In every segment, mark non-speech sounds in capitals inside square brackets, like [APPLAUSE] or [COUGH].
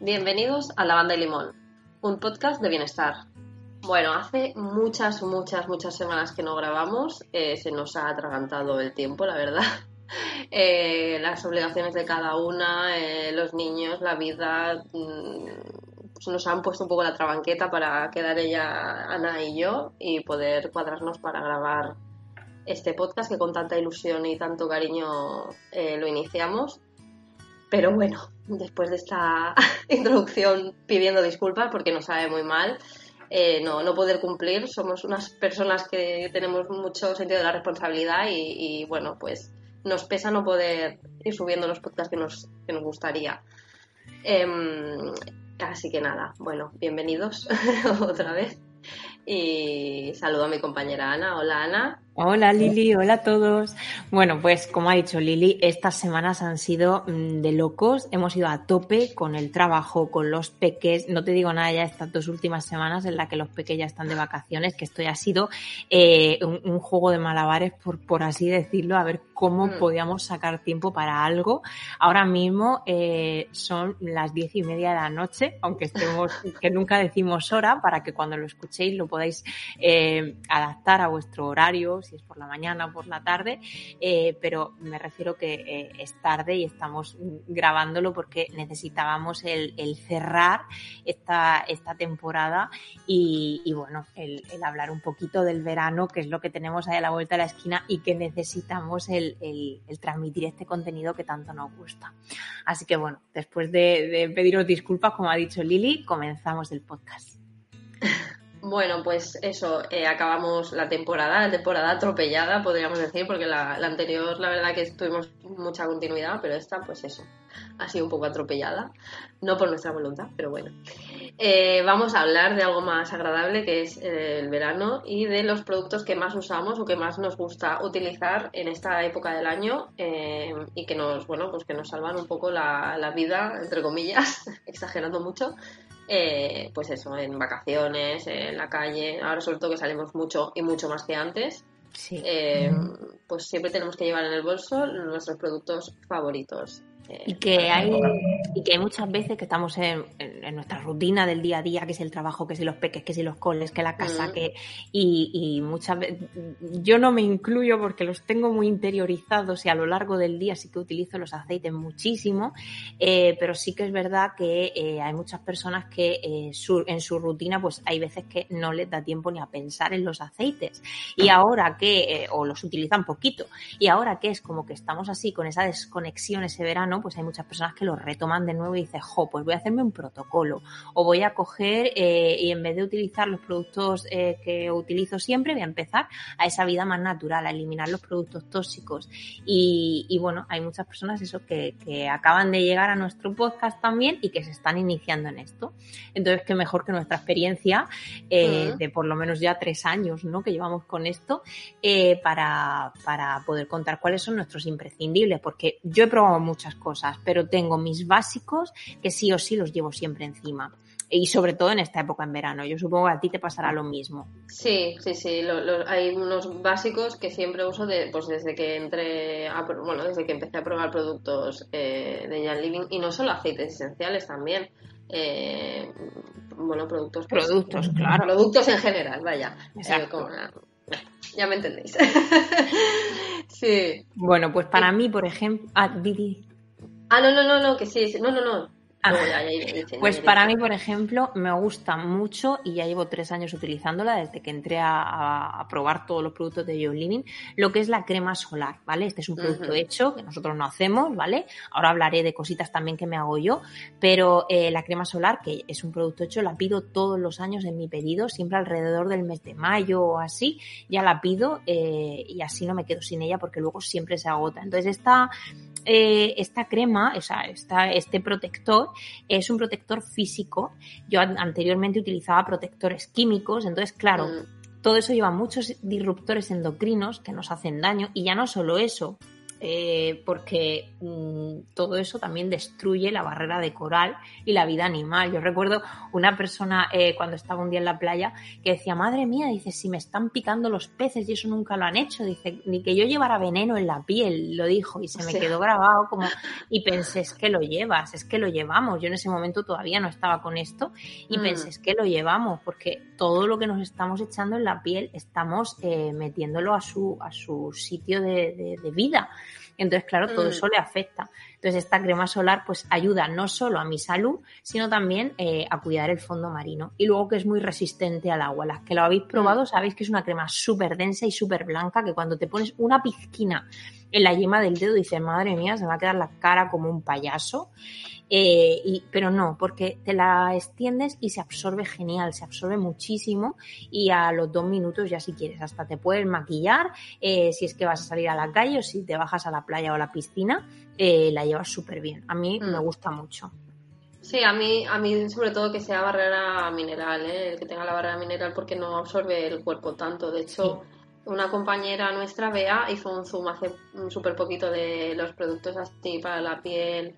Bienvenidos a La Banda de Limón, un podcast de bienestar. Bueno, hace muchas, muchas, muchas semanas que no grabamos, eh, se nos ha atragantado el tiempo, la verdad. [LAUGHS] Eh, las obligaciones de cada una, eh, los niños, la vida, mm, nos han puesto un poco la trabanqueta para quedar ella, Ana y yo, y poder cuadrarnos para grabar este podcast que con tanta ilusión y tanto cariño eh, lo iniciamos. Pero bueno, después de esta [LAUGHS] introducción pidiendo disculpas porque nos sabe muy mal, eh, no, no poder cumplir. Somos unas personas que tenemos mucho sentido de la responsabilidad y, bueno, pues nos pesa no poder ir subiendo los podcasts que nos, que nos gustaría. Em, así que nada, bueno, bienvenidos [LAUGHS] otra vez. Y saludo a mi compañera Ana. Hola Ana. Hola Lili, hola a todos. Bueno, pues como ha dicho Lili, estas semanas han sido mm, de locos. Hemos ido a tope con el trabajo, con los peques. No te digo nada ya estas dos últimas semanas en las que los peques ya están de vacaciones, que esto ya ha sido eh, un, juego de malabares, por, por así decirlo, a ver cómo mm. podíamos sacar tiempo para algo. Ahora mismo eh, son las diez y media de la noche, aunque estemos, [LAUGHS] que nunca decimos hora, para que cuando lo escuchéis lo podáis eh, adaptar a vuestro horario si es por la mañana o por la tarde, eh, pero me refiero que eh, es tarde y estamos grabándolo porque necesitábamos el, cerrar esta, esta temporada y, bueno, el, hablar un poquito del verano, que es lo que tenemos ahí a la vuelta de la esquina y que necesitamos el, transmitir este contenido que tanto nos gusta. Así que bueno, después de, de pediros disculpas, como ha dicho Lili, comenzamos el podcast. [LAUGHS] Bueno, pues eso, eh, acabamos la temporada, la temporada atropellada, podríamos decir, porque la, anterior, la verdad que tuvimos mucha continuidad, pero esta, pues eso, ha sido un poco atropellada, no por nuestra voluntad, pero bueno. Eh, vamos a hablar de algo más agradable, que es eh, el verano, y de los productos que más usamos o que más nos gusta utilizar en esta época del año y que nos, bueno, pues que nos salvan un poco la, la vida, entre comillas, [LAUGHS] exagerando mucho, eh, pues eso, en vacaciones, en la calle, ahora sobre todo que salimos mucho y mucho más que antes, eh, pues siempre tenemos que llevar en el bolso nuestros productos favoritos. Eh, y que hay y que hay muchas veces que estamos en, nuestra rutina del día a día que es el trabajo que si los peques que si los coles que la casa mm. que y, muchas veces yo no me incluyo porque los tengo muy interiorizados y a lo largo del día sí que utilizo los aceites muchísimo eh, pero sí que es verdad que eh, hay muchas personas que en su rutina pues hay veces que no les da tiempo ni a pensar en los aceites y ahora que o los utilizan poquito y ahora que es como que estamos así con esa desconexión ese verano pues hay muchas personas que lo retoman de nuevo y dicen, jo, pues voy a hacerme un protocolo o voy a coger eh, y en vez de utilizar los productos eh, que utilizo siempre, voy a empezar a esa vida más natural, a eliminar los productos tóxicos. Y, bueno, hay muchas personas eso que, acaban de llegar a nuestro podcast también y que se están iniciando en esto. Entonces, qué mejor que nuestra experiencia eh, de por lo menos ya tres años, ¿no? Que llevamos con esto para, para poder contar cuáles son nuestros imprescindibles, porque yo he probado muchas cosas pero tengo mis básicos que sí o sí los llevo siempre encima. Y sobre todo en esta época en verano. Yo supongo que a ti te pasará lo mismo. Sí, sí, sí. hay unos básicos que siempre uso de, pues desde que entré, bueno, desde que empecé a probar productos eh, de Jan Living y no solo aceites esenciales también. Eh, bueno, productos. Pues, productos, claro. Productos en general, vaya. Eh, ya me entendéis. [LAUGHS] sí. Bueno, pues para mí, por ejemplo. Ah, Didi. Ah, no, no, no, no, que sí, no, no, no. pues para mí, por ejemplo, me gusta mucho y ya llevo tres años utilizándola desde que entré a, probar todos los productos de Young Living, lo que es la crema solar, ¿vale? Este es un producto hecho que nosotros no hacemos, ¿vale? Ahora hablaré de cositas también que me hago yo, pero eh, la crema solar, que es un producto hecho, la pido todos los años en mi pedido, siempre alrededor del mes de mayo o así, ya la pido eh, y así no me quedo sin ella porque luego siempre se agota. Entonces esta eh, esta crema, o sea, este protector es un protector físico. Yo anteriormente utilizaba protectores químicos, entonces, claro, mm. todo eso lleva muchos disruptores endocrinos que nos hacen daño y ya no solo eso, eh, porque mm, todo eso también destruye la barrera de coral y la vida animal. Yo recuerdo una persona eh, cuando estaba un día en la playa que decía, madre mía, dice, si me están picando los peces y eso nunca lo han hecho, dice, ni que yo llevara veneno en la piel, lo dijo y se me quedó grabado como, y pensé, es que lo llevas, es que lo llevamos. Yo en ese momento todavía no estaba con esto y mm. pensé, es que lo llevamos, porque todo lo que nos estamos echando en la piel estamos eh, metiéndolo a su, a su sitio de vida. Entonces, claro, todo mm. eso le afecta. Entonces, esta crema solar pues ayuda no solo a mi salud, sino también eh, a cuidar el fondo marino. Y luego que es muy resistente al agua. Las que lo habéis probado mm. sabéis que es una crema súper densa y súper blanca que cuando te pones una pizquina en la yema del dedo dices, madre mía, se va a quedar la cara como un payaso. Eh, y, pero no, porque te la extiendes y se absorbe genial, se absorbe muchísimo y a los dos minutos ya si quieres, hasta te puedes maquillar eh, si es que vas a salir a la calle o si te bajas a la playa o a la piscina, eh, la llevas súper bien. A mí me mm. gusta mucho. Sí, a mí, a mí sobre todo que sea barrera mineral, que tenga la barrera mineral porque no absorbe el cuerpo tanto. De hecho, una compañera nuestra, Bea, hizo un zoom hace súper poquito de los productos así para la piel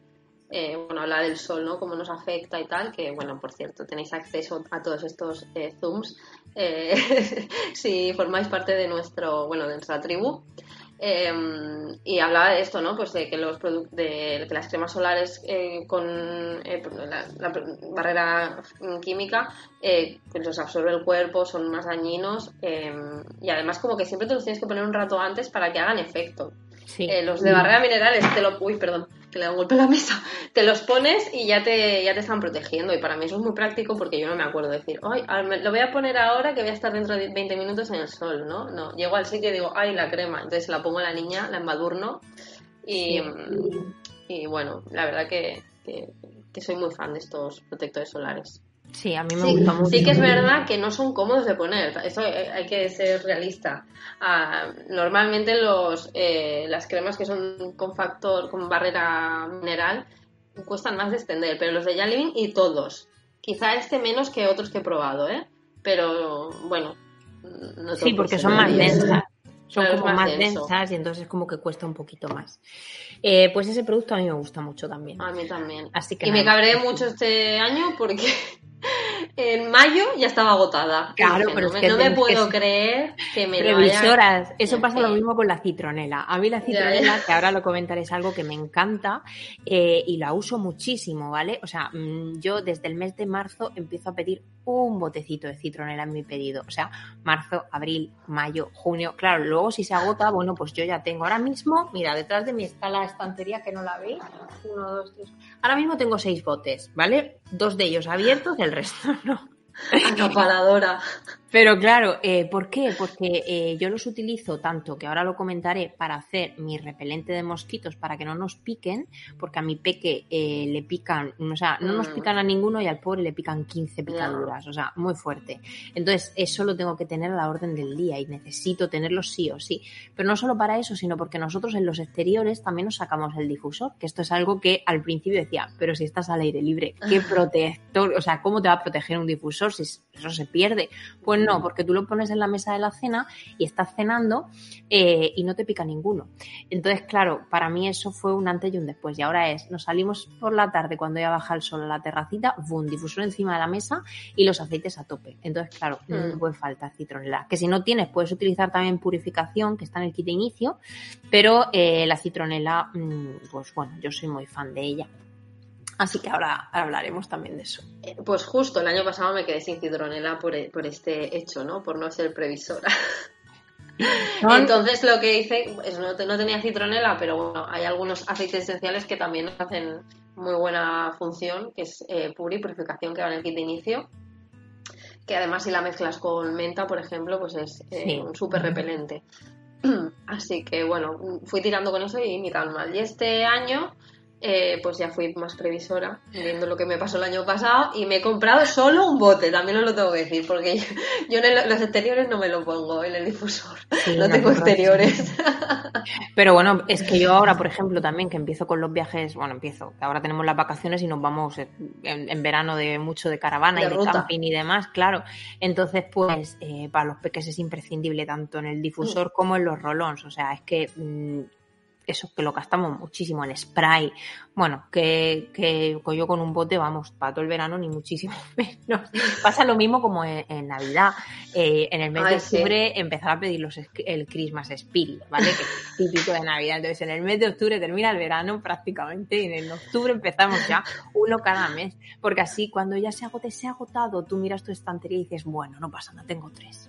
eh, bueno, habla del sol, ¿no? Cómo nos afecta y tal, que bueno, por cierto, tenéis acceso a todos estos eh, zooms eh, [LAUGHS] si formáis parte de nuestro, bueno, de nuestra tribu. Em, y hablaba de esto, ¿no? Pues de que los de que las cremas solares con la, barrera química pues los absorbe el cuerpo, son más dañinos em, y además como que siempre te los tienes que poner un rato antes para que hagan efecto. los de barrera minerales te lo, uy, perdón, le da un golpe a la mesa, te los pones y ya te, ya te están protegiendo. Y para mí eso es muy práctico porque yo no me acuerdo decir, ay, lo voy a poner ahora que voy a estar dentro de 20 minutos en el sol, ¿no? No, llego al sitio y digo, ay, la crema. Entonces la pongo a la niña, la embadurno y, y bueno, la verdad que, que soy muy fan de estos protectores solares. Sí, a mí me gusta mucho. Sí que es verdad que no son cómodos de poner, eso hay que ser realista. Ah, normalmente los, eh, las cremas que son con factor, con barrera mineral, cuestan más de extender, pero los de Jan y todos. Quizá este menos que otros que he probado, ¿eh? Pero bueno. No sí, porque son más densas. Son como más, densas y entonces como que cuesta un poquito más. Eh, pues ese producto a mí me gusta mucho también. A mí también. Así que y me cabré mucho este año porque en mayo ya estaba agotada. Claro, pero no, es que no me puedo creer que me Previsoras. Eso pasa lo mismo con la citronela. A mí la citronela, que ahora lo comentaré, es algo que me encanta eh, y la uso muchísimo, ¿vale? O sea, mm, yo desde el mes de marzo empiezo a pedir un botecito de citronela en mi pedido. O sea, marzo, abril, mayo, junio. Claro, luego si se agota, bueno, pues yo ya tengo ahora mismo, mira, detrás de mi escala estantería que no la veis. Uno, dos, tres. Ahora mismo tengo seis botes, ¿vale? Dos de ellos abiertos, el resto [LAUGHS] no. Acaparadora. Pero claro, eh, ¿por qué? Porque eh, yo los utilizo tanto, que ahora lo comentaré, para hacer mi repelente de mosquitos para que no nos piquen, porque a mi peque eh, le pican, o sea, no nos mm. pican a ninguno y al pobre le pican 15 picaduras, o sea, muy fuerte. Entonces, eso lo tengo que tener a la orden del día y necesito tenerlo sí o sí. Pero no solo para eso, sino porque nosotros en los exteriores también nos sacamos el difusor, que esto es algo que al principio decía, pero si estás al aire libre, ¿qué [LAUGHS] protector? O sea, ¿cómo te va a proteger un difusor si eso se pierde? Pues no, porque tú lo pones en la mesa de la cena y estás cenando eh, y no te pica ninguno. Entonces, claro, para mí eso fue un antes y un después. Y ahora es, nos salimos por la tarde cuando ya baja el sol a la terracita, boom, difusor encima de la mesa y los aceites a tope. Entonces, claro, no mm. puede faltar citronela. Que si no tienes, puedes utilizar también purificación, que está en el kit de inicio, pero eh, la citronela, mm, pues bueno, yo soy muy fan de ella. Así que ahora hablaremos también de eso. Eh, pues justo el año pasado me quedé sin citronela por, e, por este hecho, ¿no? Por no ser previsora. [LAUGHS] Entonces lo que hice, no, no, tenía citronela, pero bueno, hay algunos aceites esenciales que también hacen muy buena función, que es eh, puri, purificación, que va en el kit de inicio. Que además si la mezclas con menta, por ejemplo, pues es eh, un súper repelente. [CLEARS THROAT] Así que bueno, fui tirando con eso y ni tan mal. Y este año eh, pues ya fui más previsora, viendo lo que me pasó el año pasado, y me he comprado solo un bote, también os lo tengo que decir, porque yo, en los exteriores no me lo pongo en el difusor, no, tengo exteriores. Pero bueno, es que yo ahora, por ejemplo, también que empiezo con los viajes, bueno, empiezo, ahora tenemos las vacaciones y nos vamos en, verano de mucho de caravana y de camping y demás, claro. Entonces, pues, eh, para los peques es imprescindible tanto en el difusor mm. como en los rolons, o sea, es que... Mm, eso que lo gastamos muchísimo en spray. Bueno, que, que yo con un bote, vamos, para todo el verano ni muchísimo [LAUGHS] menos. Pasa lo mismo como en, Navidad. Eh, en el mes de octubre empezar a pedir los, el Christmas Spirit, ¿vale? Que es típico de Navidad. Entonces, en el mes de octubre termina el verano prácticamente y en octubre empezamos ya uno cada mes. Porque así, cuando ya se agote, se ha agotado, tú miras tu estantería y dices, bueno, no pasa nada, tengo tres.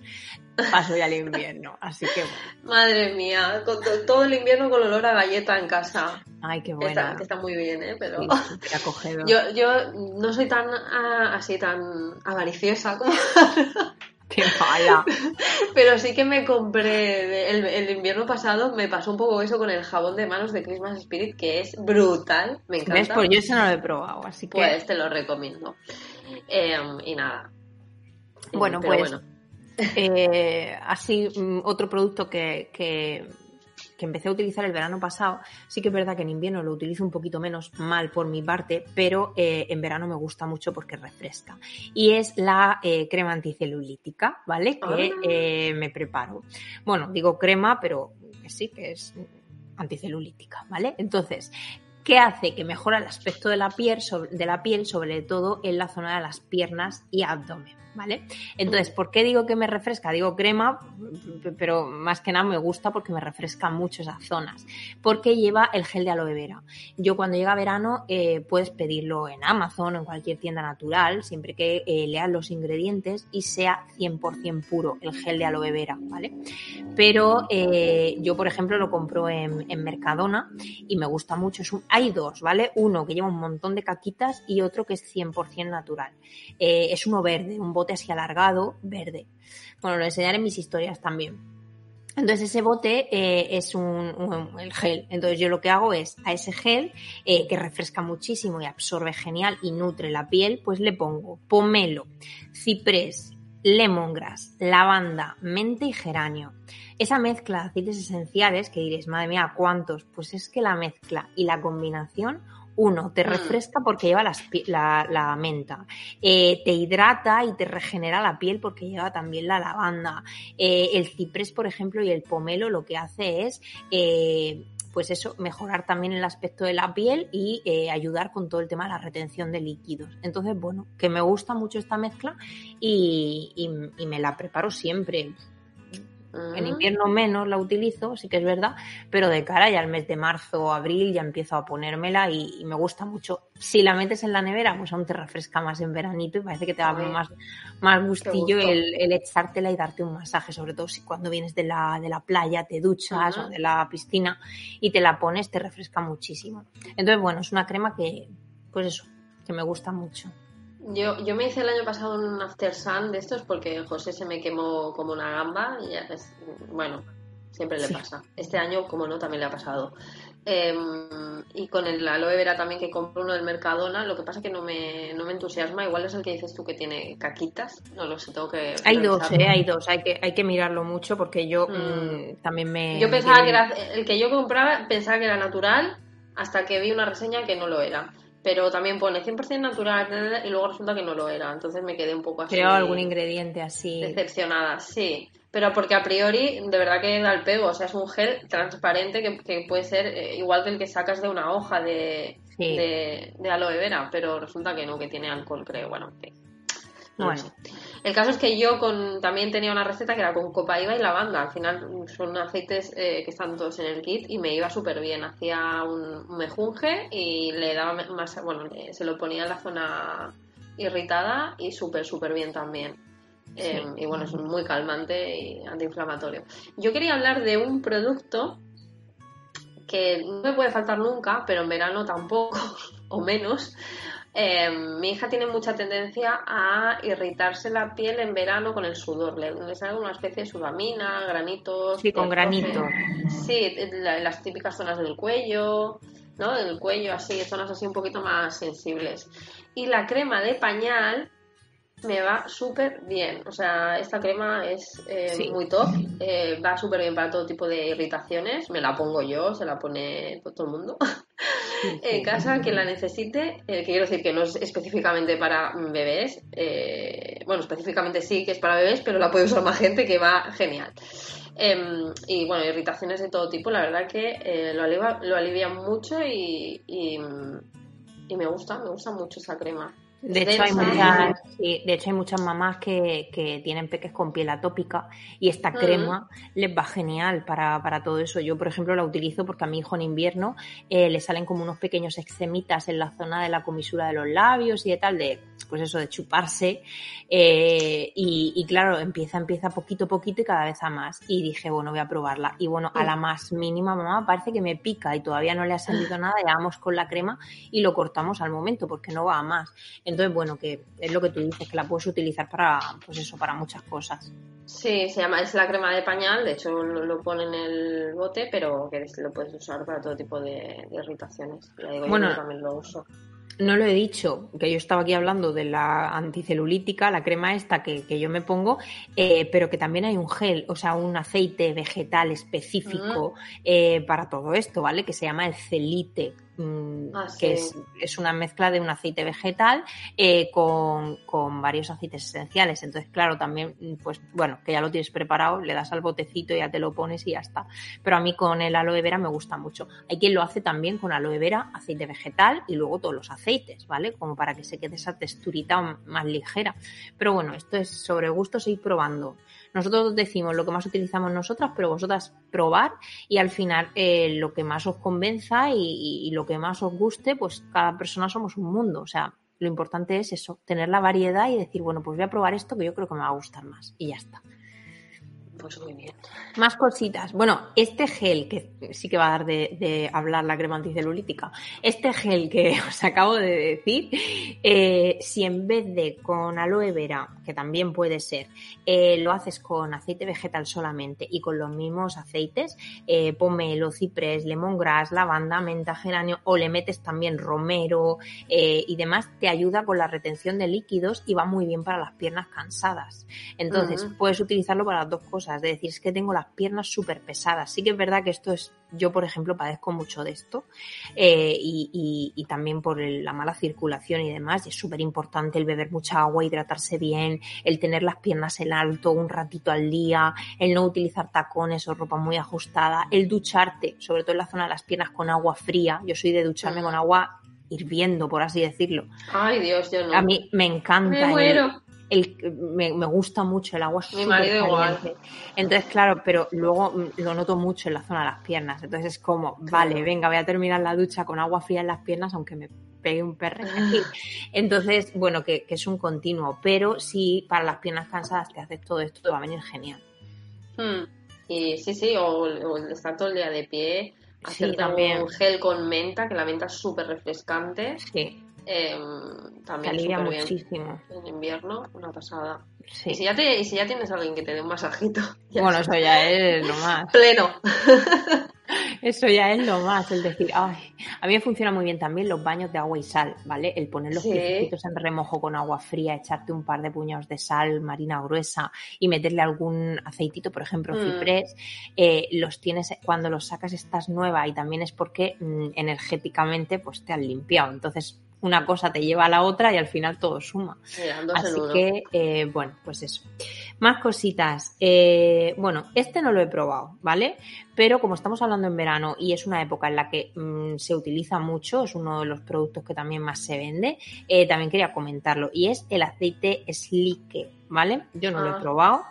Paso ya el invierno. Así que Madre mía, con todo el invierno con olor galleta en casa. Ay, qué buena. Está, está muy bien, ¿eh? Pero [LAUGHS] yo, yo no soy tan ah, así tan avariciosa como... [LAUGHS] Qué mala. [LAUGHS] Pero sí que me compré el, invierno pasado, me pasó un poco eso con el jabón de manos de Christmas Spirit, que es brutal. Me encanta. ¿Ves? Pues yo eso no lo he probado, así que. Pues te lo recomiendo. Em, y nada. Bueno, pues. Eh, así, mm, otro producto que, que empecé a utilizar el verano pasado, sí que es verdad que en invierno lo utilizo un poquito menos mal por mi parte, pero eh, en verano me gusta mucho porque refresca. Y es la eh, crema anticelulítica, ¿vale? Que ah. me preparo. Bueno, digo crema, pero que sí, que es anticelulítica, ¿vale? Entonces, ¿qué hace? Que mejora el aspecto de la piel, de la piel, sobre todo en la zona de las piernas y abdomen. ¿Vale? Entonces, ¿por qué digo que me refresca? Digo crema, pero más que nada me gusta porque me refresca mucho esas zonas. Porque lleva el gel de aloe vera. Yo cuando llega verano eh, puedes pedirlo en Amazon o en cualquier tienda natural, siempre que eh, leas los ingredientes y sea 100% puro el gel de aloe vera, ¿vale? Pero eh, yo, por ejemplo, lo compro en, Mercadona y me gusta mucho. hay dos, ¿vale? Uno que lleva un montón de caquitas y otro que es 100% natural. es uno verde, un bote así alargado, verde. Bueno, lo enseñaré en mis historias también. Entonces ese bote eh, es un, el gel. Entonces yo lo que hago es a ese gel eh, que refresca muchísimo y absorbe genial y nutre la piel, pues le pongo pomelo, ciprés, lemongrass, lavanda, menta y geranio. Esa mezcla de aceites esenciales que diréis, madre mía, ¿cuántos? Pues es que la mezcla y la combinación uno, te mm. refresca porque lleva la, menta. Eh, te hidrata y te regenera la piel porque lleva también la lavanda. Eh, el ciprés, por ejemplo, y el pomelo lo que hace es... Eh, pues eso, mejorar también el aspecto de la piel y ayudar con todo el tema de la retención de líquidos. Entonces, bueno, que me gusta mucho esta mezcla y, y me la preparo siempre en invierno menos la utilizo, sí que es verdad, pero de cara ya al mes de marzo o abril ya empiezo a ponérmela y, me gusta mucho. Si la metes en la nevera, pues aún te refresca más en veranito y parece que te va a más, más gustillo el, echártela y darte un masaje, sobre todo si cuando vienes de la, de la playa, te duchas o de la piscina y te la pones, te refresca muchísimo. Entonces, bueno, es una crema que, pues eso, que me gusta mucho. Yo, yo me hice el año pasado un after sun de estos porque José se me quemó como una gamba y ya es, bueno, siempre le pasa. Este año, como no, también le ha pasado. Em, y con el aloe vera también que compro uno del Mercadona, lo que pasa es que no me, no me entusiasma. Igual es el que dices tú que tiene caquitas, no lo sé, tengo que. Hay dos, ¿eh? Hay dos, hay que, hay que mirarlo mucho porque yo mm. Mm, también me. Yo pensaba que era. El que yo compraba pensaba que era natural hasta que vi una reseña que no lo era pero también pone 100% natural y luego resulta que no lo era. Entonces me quedé un poco así. Algún ingrediente así. Decepcionada, sí. Pero porque a priori, de verdad que da el pego. O sea, es un gel transparente que, puede ser eh, igual que el que sacas de una hoja de, de, aloe vera, pero resulta que no, que tiene alcohol, creo. Bueno, bueno. El caso es que yo con, también tenía una receta que era con copaiba y lavanda. Al final son aceites eh, que están todos en el kit y me iba súper bien. Hacía un, mejunje y le daba más, bueno, se lo ponía en la zona irritada y súper, súper bien también. Em, y bueno, es muy calmante y antiinflamatorio. Yo quería hablar de un producto que no me puede faltar nunca, pero en verano tampoco. [LAUGHS] o menos, em, mi hija tiene mucha tendencia a irritarse la piel en verano con el sudor. Le, le sale una especie de sudamina, granitos. Sí, con eh, granito. Sí, la- las típicas zonas del cuello, ¿no? Del cuello, así, zonas así un poquito más sensibles. Y la crema de pañal me va súper bien. O sea, esta crema es eh, Sí. muy top. eh, va súper bien para todo tipo de irritaciones. Me la pongo yo, se la pone todo el mundo. [LAUGHS] en casa, quien la necesite, eh, que quiero decir que no es específicamente para bebés. eh, bueno, específicamente sí que es para bebés, pero la puede usar más gente que va genial. Em, y bueno, irritaciones de todo tipo, la verdad que eh, lo, alivia, lo alivia mucho y, y, y me gusta, me gusta mucho esa crema. De hecho, hay muchas, sí, de hecho, hay muchas mamás que, que tienen peques con piel atópica y esta Ujú. crema les va genial para, para todo eso. Yo, por ejemplo, la utilizo porque a mi hijo en invierno eh, le salen como unos pequeños eczemitas en la zona de la comisura de los labios y de tal, de pues eso, de chuparse. eh, y, y claro, empieza, empieza poquito a poquito y cada vez a más. Y dije, bueno, voy a probarla. Y bueno, a la más mínima, mamá, parece que me pica y todavía no le ha salido nada, le damos con la crema y lo cortamos al momento porque no va a más. Entonces, bueno, que es lo que tú dices, que la puedes utilizar para, pues eso, para muchas cosas. Sí, se llama, es la crema de pañal, de hecho lo, lo pone en el bote, pero que lo puedes usar para todo tipo de, de irritaciones. Ya digo, yo Bueno, también lo uso. No lo he dicho, que yo estaba aquí hablando de la anticelulítica, la crema esta que, que yo me pongo, eh, pero que también hay un gel, o sea, un aceite vegetal específico eh, para todo esto, ¿vale? Que se llama el celite, mm, Ah, que es, es una mezcla de un aceite vegetal eh, con, con varios aceites esenciales. Entonces, claro, también, mm, pues bueno, que ya lo tienes preparado, le das al botecito, ya te lo pones y ya está. Pero a mí con el aloe vera me gusta mucho. Hay quien lo hace también con aloe vera, aceite vegetal y luego todos los aceites, ¿vale? Como para que se quede esa texturita más ligera. Pero bueno, esto es sobre gustos ir probando. Nosotros decimos lo que más utilizamos nosotras, pero vosotras probar y al final eh, lo que más os convenza y, y- y lo que más os guste, pues cada persona somos un mundo. O sea, lo importante es eso, tener la variedad y decir, bueno, pues voy a probar esto que yo creo que me va a gustar más. Y ya está. Pues muy bien. Más cositas. Bueno, este gel, que sí que va a dar de, de hablar la crema anticelulítica, este gel que [LAUGHS] os acabo de decir, eh, si en vez de con aloe vera, que también puede ser, eh, lo haces con aceite vegetal solamente y con los mismos aceites, eh, pomelo, ciprés, lemongrass, lavanda, menta, geranio, o le metes también romero eh, y demás, te ayuda con la retención de líquidos y va muy bien para las piernas cansadas. Entonces, puedes utilizarlo para las dos cosas, de decir, es que tengo las piernas súper pesadas. Sí que es verdad que esto es, yo por ejemplo padezco mucho de esto eh, y, y- y también por el- la mala circulación y demás, y es súper importante el beber mucha agua, hidratarse bien, el tener las piernas en alto un ratito al día, el no utilizar tacones o ropa muy ajustada, el ducharte, sobre todo en la zona de las piernas con agua fría. Yo soy de ducharme con agua hirviendo, por así decirlo. Ay, Dios, yo no. A mí me encanta. me muero. El, me, me gusta mucho el agua Mi marido igual. Entonces, claro, pero luego mm, lo noto mucho en la zona de las piernas. Entonces es como, vale, venga, voy a terminar la ducha con agua fría en las piernas, aunque me pegue un perre aquí. [LAUGHS] Entonces, bueno, que, que es un continuo. Pero si para las piernas cansadas te haces todo esto, te va a venir genial. Hmm. Y sí, sí, o, o el estar todo el día de pie, Sí, hacerte también. un gel con menta, que la menta es súper refrescante. Sí, eh, te también alivia bien muchísimo. en invierno, una pasada. Sí. Y, si ya te, y si ya tienes a alguien que te dé un masajito, [LAUGHS] ya Bueno, eso ya es lo más. [LAUGHS] pleno. [LAUGHS] Eso ya es lo más, el decir, ay, a mí me funciona muy bien también los baños de agua y sal, ¿vale? El poner los Sí. piecitos en remojo con agua fría, echarte un par de puñados de sal marina gruesa y meterle algún aceitito, por ejemplo, Mm. ciprés, eh, los tienes, cuando los sacas estás nueva y también es porque mm, energéticamente pues te has limpiado. Entonces, una cosa te lleva a la otra y al final todo suma. Así que, eh, bueno, pues eso. Más cositas. Eh, bueno, este no lo he probado, ¿vale? Pero como estamos hablando en verano y es una época en la que mm, se utiliza mucho, es uno de los productos que también más se vende, eh, también quería comentarlo. Y es el aceite Slique, ¿vale? Yo no lo Ah. he probado.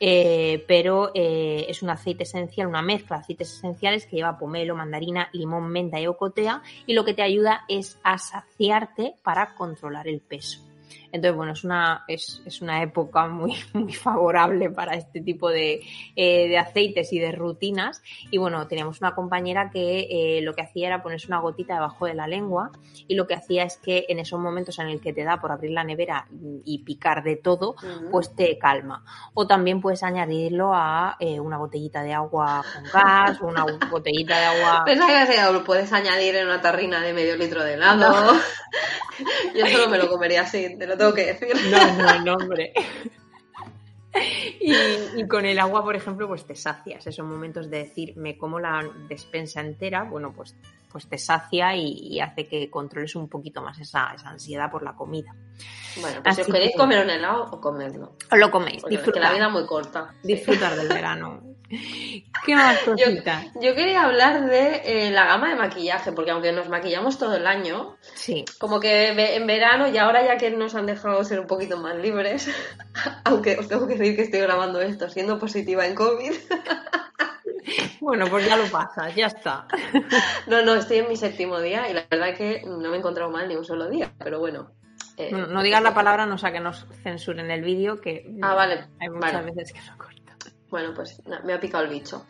Eh, pero eh, es un aceite esencial, una mezcla de aceites esenciales que lleva pomelo, mandarina, limón, menta y ocotea y lo que te ayuda es a saciarte para controlar el peso. Entonces, bueno, es una, es, es una época muy, [LAUGHS] muy favorable para este tipo de, eh, de aceites y de rutinas. Y bueno, teníamos una compañera que eh, lo que hacía era ponerse una gotita debajo de la lengua y lo que hacía es que en esos momentos en el que te da por abrir la nevera y picar de todo, pues te calma. O también puedes añadirlo a eh, una botellita de agua con gas o una botellita de agua. [LAUGHS] Pensaba que lo puedes añadir en una tarrina de medio litro de helado. [LAUGHS] Yo solo me lo comería así, te lo tengo decir. No, no, no, hombre. Y, con el agua, por ejemplo, pues te sacias. Esos momentos de decir, me como la despensa entera, bueno, pues, pues te sacia y, hace que controles un poquito más esa, ansiedad por la comida. Bueno, pues si os queréis comer un helado, o comerlo. Os lo coméis, disfrutar. la vida es muy corta. Disfrutar del verano. ¿Qué más [LAUGHS] cositas? Yo, quería hablar de eh, la gama de maquillaje, porque aunque nos maquillamos todo el año, sí. como que en verano y ahora ya que nos han dejado ser un poquito más libres, [LAUGHS] aunque os tengo que decir que estoy grabando esto siendo positiva en COVID. [LAUGHS] Bueno, pues ya lo pasas, ya está. No, no, estoy en mi séptimo día y la verdad es que no me he encontrado mal ni un solo día, pero bueno. Eh, no, digas la palabra, no sea que nos censuren el vídeo, que ah, vale, hay muchas veces que no bueno, pues me ha picado el bicho.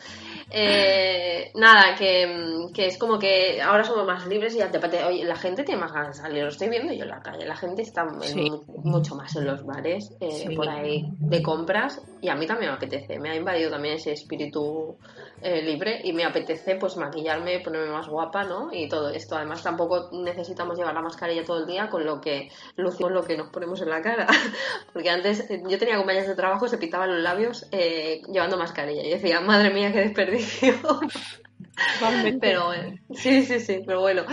Eh, nada, que, es como que ahora somos más libres y ya te, oye, la gente tiene más ganas de salir. Lo estoy viendo yo en la calle. La gente está mucho más en los bares, eh, por ahí de compras. Y a mí también me apetece. Me ha invadido también ese espíritu eh, libre y me apetece pues maquillarme, ponerme más guapa, ¿no? Y todo esto. Además, tampoco necesitamos llevar la mascarilla todo el día, con lo que lucimos lo que nos ponemos en la cara. [LAUGHS] Porque antes yo tenía compañeras de trabajo, se pintaban los labios llevando mascarilla. Y decía, madre mía, qué desperdicio. [LAUGHS] pero bueno, sí, sí, sí, pero bueno.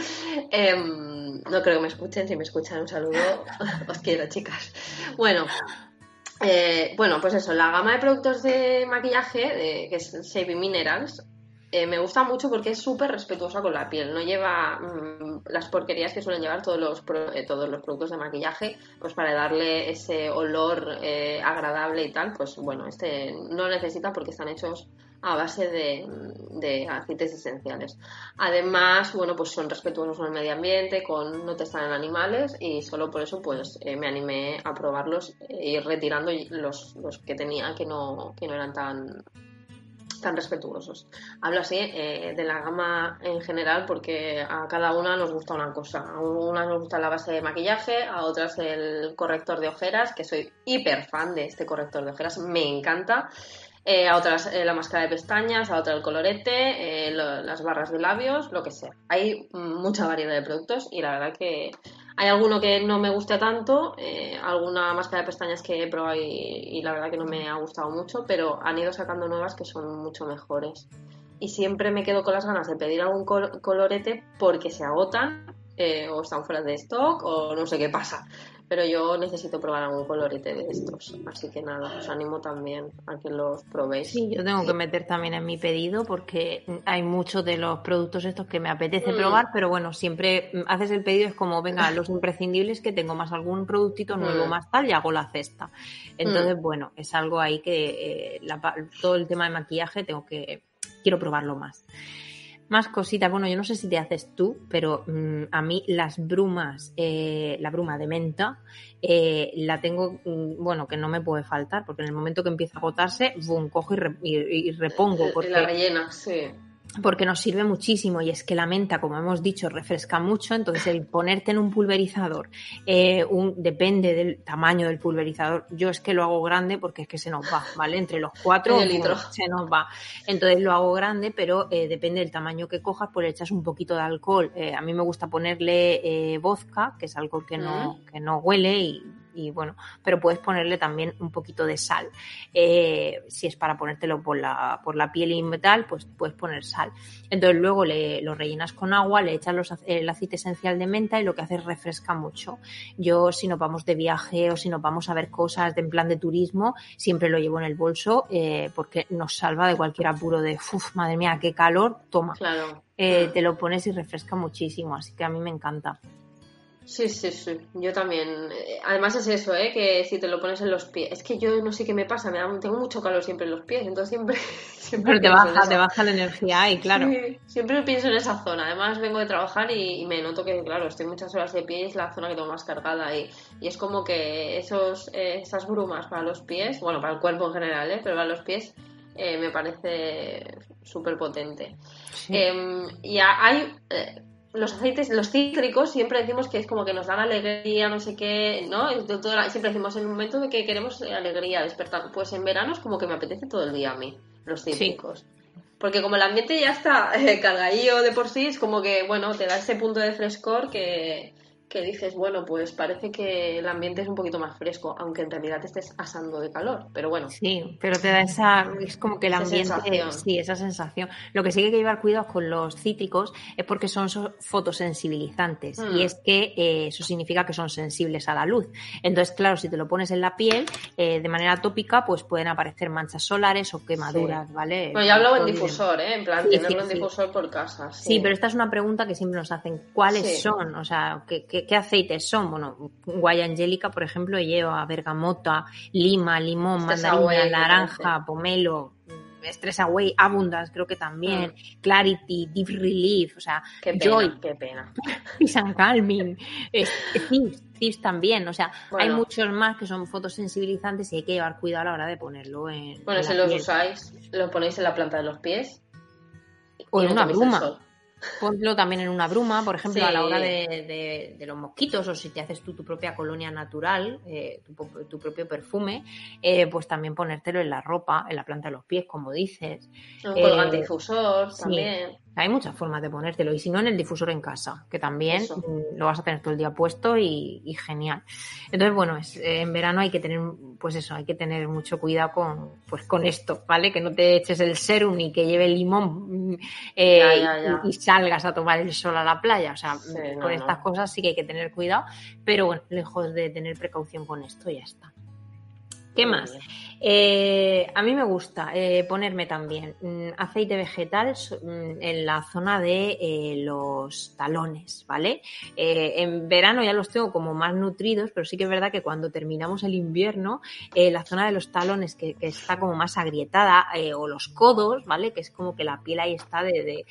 Em, no creo que me escuchen. Si me escuchan, un saludo. [LAUGHS] Os quiero, chicas. Bueno. Eh, bueno, pues eso, la gama de productos de maquillaje, de, que es Shaving Minerals, eh, me gusta mucho porque es súper respetuosa con la piel. No lleva mm, las porquerías que suelen llevar todos los, eh, todos los productos de maquillaje, pues para darle ese olor eh, agradable y tal. Pues bueno, este no necesita porque están hechos a base de, aceites esenciales. Además, bueno, pues son respetuosos con el medio ambiente, con no testan en animales y solo por eso pues me animé a probarlos e ir retirando los, los que tenía que no, que no eran tan tan respetuosos. Hablo así eh, de la gama en general porque a cada una nos gusta una cosa. A una nos gusta la base de maquillaje, a otras el corrector de ojeras, que soy hiper fan de este corrector de ojeras, me encanta. Eh, a otras eh, la máscara de pestañas, a otra el colorete, las barras de labios, lo que sea. Hay mucha variedad de productos y la verdad que hay alguno que no me gusta tanto, eh, alguna máscara de pestañas que he probado y, la verdad que no me ha gustado mucho, pero han ido sacando nuevas que son mucho mejores. Y siempre me quedo con las ganas de pedir algún colorete porque se agotan eh, o están fuera de stock o no sé qué pasa pero yo necesito probar algún colorete de estos. Así que nada, os animo también a que los probéis. Sí, yo tengo que meter también en mi pedido porque hay muchos de los productos estos que me apetece mm. probar, pero bueno, siempre haces el pedido, es como, venga, los imprescindibles que tengo más algún productito nuevo mm. más tal y hago la cesta. Entonces, mm. bueno, es algo ahí que eh, todo el tema de maquillaje tengo que, quiero probarlo más. Más cositas, bueno, yo no sé si te haces tú, pero mm, a mí las brumas, eh, la bruma de menta, eh, la tengo, mm, bueno, que no me puede faltar, porque en el momento que empieza a agotarse, boom, cojo y, repongo. Porque, la rellena, sí porque nos sirve muchísimo y es que la menta, como hemos dicho, refresca mucho, entonces el ponerte en un pulverizador, eh, un, depende del tamaño del pulverizador, yo es que lo hago grande porque es que se nos va, ¿vale? Entre los cuatro litros se nos va, entonces lo hago grande, pero eh, depende del tamaño que cojas, pues le echas un poquito de alcohol, eh, a mí me gusta ponerle vodka, que es alcohol que no, que no huele y y bueno, pero puedes ponerle también un poquito de sal. Eh, si es para ponértelo por la, por la piel y tal, pues puedes poner sal. Entonces luego le, lo rellenas con agua, le echas los, el aceite esencial de menta y lo que hace es refresca mucho. Yo si nos vamos de viaje o si nos vamos a ver cosas de, en plan de turismo, siempre lo llevo en el bolso eh, porque nos salva de cualquier apuro de, uff, madre mía, qué calor, toma. Claro. Eh, te lo pones y refresca muchísimo, así que a mí me encanta. Sí, sí, sí. Yo también. Eh, además es eso, ¿eh? Que si te lo pones en los pies. Es que yo no sé qué me pasa. Me da, tengo mucho calor siempre en los pies. Entonces siempre. [LAUGHS] siempre Pero te baja, te baja la energía y claro. Sí, siempre pienso en esa zona. Además vengo de trabajar y, me noto que, claro, estoy muchas horas de pie y es la zona que tengo más cargada. Y, y es como que esos, eh, esas brumas para los pies, bueno, para el cuerpo en general, ¿eh? Pero para los pies eh, me parece súper potente. Em, y hay eh, los aceites, los cítricos, siempre decimos que es como que nos dan alegría, no sé qué, ¿no? Siempre decimos en un momento de que queremos alegría, despertar. Pues en verano es como que me apetece todo el día a mí, los cítricos. Porque como el ambiente ya está eh, cargadillo de por sí, es como que, bueno, te da ese punto de frescor que, que dices, bueno, pues parece que el ambiente es un poquito más fresco, aunque en realidad te estés asando de calor, pero bueno. Sí, pero te da esa, es como que el ambiente, sí, esa sensación. Lo que sí que hay que llevar cuidado con los cítricos es porque son fotosensibilizantes y mm. es que eh, eso significa que son sensibles a la luz. Entonces, claro, si te lo pones en la piel eh, de manera tópica, pues pueden aparecer manchas solares o quemaduras, ¿vale? Bueno, ya hablo en difusor, ¿eh? En plan, tenerlo en difusor por casa. Sí. pero esta es una pregunta que siempre nos hacen. ¿Cuáles son? O sea, ¿qué, qué ¿qué, aceites son? Bueno, guaya angélica, por ejemplo, lleva bergamota, lima, limón, mandarina, naranja, pomelo, Stress Away, Abundance, creo que también, mm. Clarity, Deep Relief, o sea, qué pena, Joy, qué pena. [LAUGHS] Peace and Calming, Thieves, también, o sea, hay muchos más que son fotosensibilizantes y hay que llevar cuidado a la hora de ponerlo en. Bueno, si los usáis, lo ponéis en la planta de los pies. O en una bruma. Ponlo también en una bruma, por ejemplo, a la hora de, los mosquitos o si te haces tú tu propia colonia natural, eh, tu, propio perfume, eh, pues también ponértelo en la ropa, en la planta de los pies, como dices. Un colgante eh, también. Hay muchas formas de ponértelo y si no en el difusor en casa, que también mm, lo vas a tener todo el día puesto y, genial. Entonces, bueno, es, en verano hay que tener, pues eso, hay que tener mucho cuidado con, pues con esto, ¿vale? Que no te eches el serum ni que lleve limón mm, eh, Y, salgas a tomar el sol a la playa. O sea, con estas cosas sí que hay que tener cuidado, pero bueno, lejos de tener precaución con esto, ya está. ¿Qué más? Eh, a mí me gusta eh, ponerme también mm, aceite vegetal mm, en la zona de eh, los talones, ¿vale? en verano ya los tengo como más nutridos, pero sí que es verdad que cuando terminamos el invierno, la zona de los talones que, está como más agrietada, o los codos, ¿vale? Que es como que la piel ahí está de,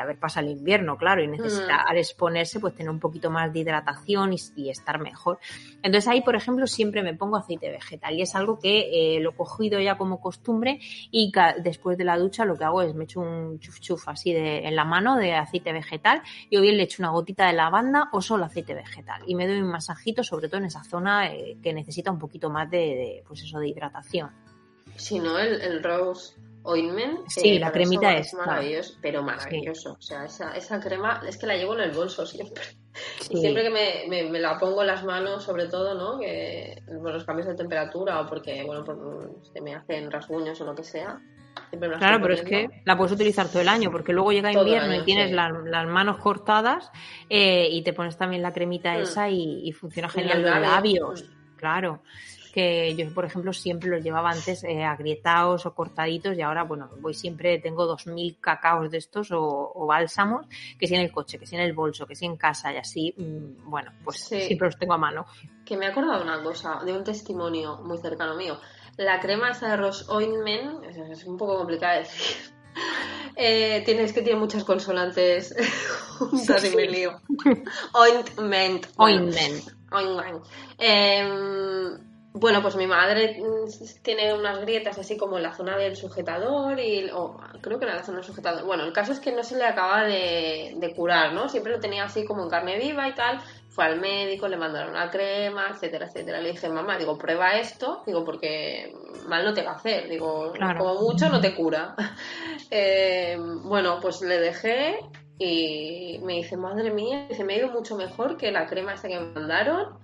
haber pasado el invierno, claro, y necesita mm. al exponerse pues tener un poquito más de hidratación y, y estar mejor. Entonces ahí, por ejemplo, siempre me pongo aceite vegetal y es algo que eh, lo he cogido ya como costumbre y después de la ducha lo que hago es me echo un chuf chuf así de, en la mano de aceite vegetal y o bien le echo una gotita de lavanda o solo aceite vegetal y me doy un masajito sobre todo en esa zona eh, que necesita un poquito más de, pues eso de hidratación. Si no, el, rose ointment. Sí, eh, la cremita es maravilloso, pero maravilloso. O sea, esa, esa crema es que la llevo en el bolso siempre. Y siempre que me, me, la pongo en las manos, sobre todo, ¿no? Que por los cambios de temperatura o porque, bueno, se me hacen rasguños o lo que sea. Claro, pero es que la puedes utilizar todo el año, porque luego llega invierno y tienes las, manos cortadas eh, y te pones también la cremita mm. esa y, funciona genial los labios. Claro que yo, por ejemplo, siempre los llevaba antes eh, agrietados o cortaditos y ahora, bueno, voy siempre, tengo 2.000 cacaos de estos o, bálsamos, que si en el coche, que si en el bolso, que si en casa y así, mm, bueno, pues siempre los tengo a mano. Que me he acordado de una cosa, de un testimonio muy cercano mío. La crema esa de Rose Ointment, es un poco complicada de decir. [LAUGHS] Eh, tienes que tiene muchas consonantes juntas y me lío. Ointment. [LAUGHS] Ointment. Eh, bueno, pues mi madre mm, tiene unas grietas así como en la zona del sujetador y creo que era la zona del sujetador. Bueno, el caso es que no se le acaba de, curar, ¿no? Siempre lo tenía así como en carne viva y tal. Fue al médico, le mandaron una crema, etcétera, etcétera. Le dije, mamá, digo, prueba esto, digo, porque mal no te va a hacer, digo, como mucho no te cura. [LAUGHS] Eh, bueno, pues le dejé y me dice, madre mía, dice, me ha ido mucho mejor que la crema esta que me mandaron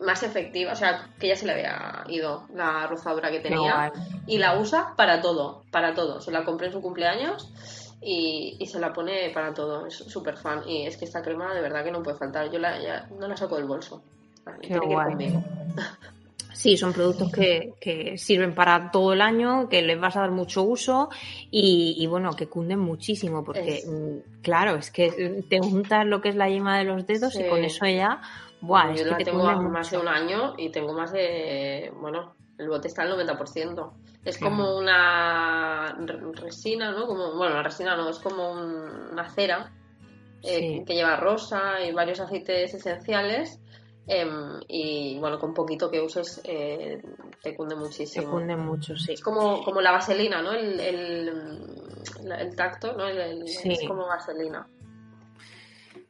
más efectiva, o sea, que ya se le había ido la rozadura que tenía y la usa para todo, para todo. Se la compré en su cumpleaños y, y se la pone para todo, es súper fan y es que esta crema de verdad que no puede faltar, yo la, ya, no la saco del bolso. Qué guay. Sí, son productos que, sirven para todo el año, que les vas a dar mucho uso y, bueno, que cunden muchísimo porque, mm, claro, es que te juntas lo que es la yema de los dedos y con eso ya, buah, Yo que tengo más de un año y tengo más de, bueno, el bote está al 90%. Es como una resina, ¿no? Como, bueno, la resina no, es como una cera eh, que lleva rosa y varios aceites esenciales Em, y bueno, con poquito que uses eh, te cunde muchísimo. Te cunde mucho, sí. Es como, como la vaselina, ¿no? El, el, tacto, ¿no? Es como vaselina.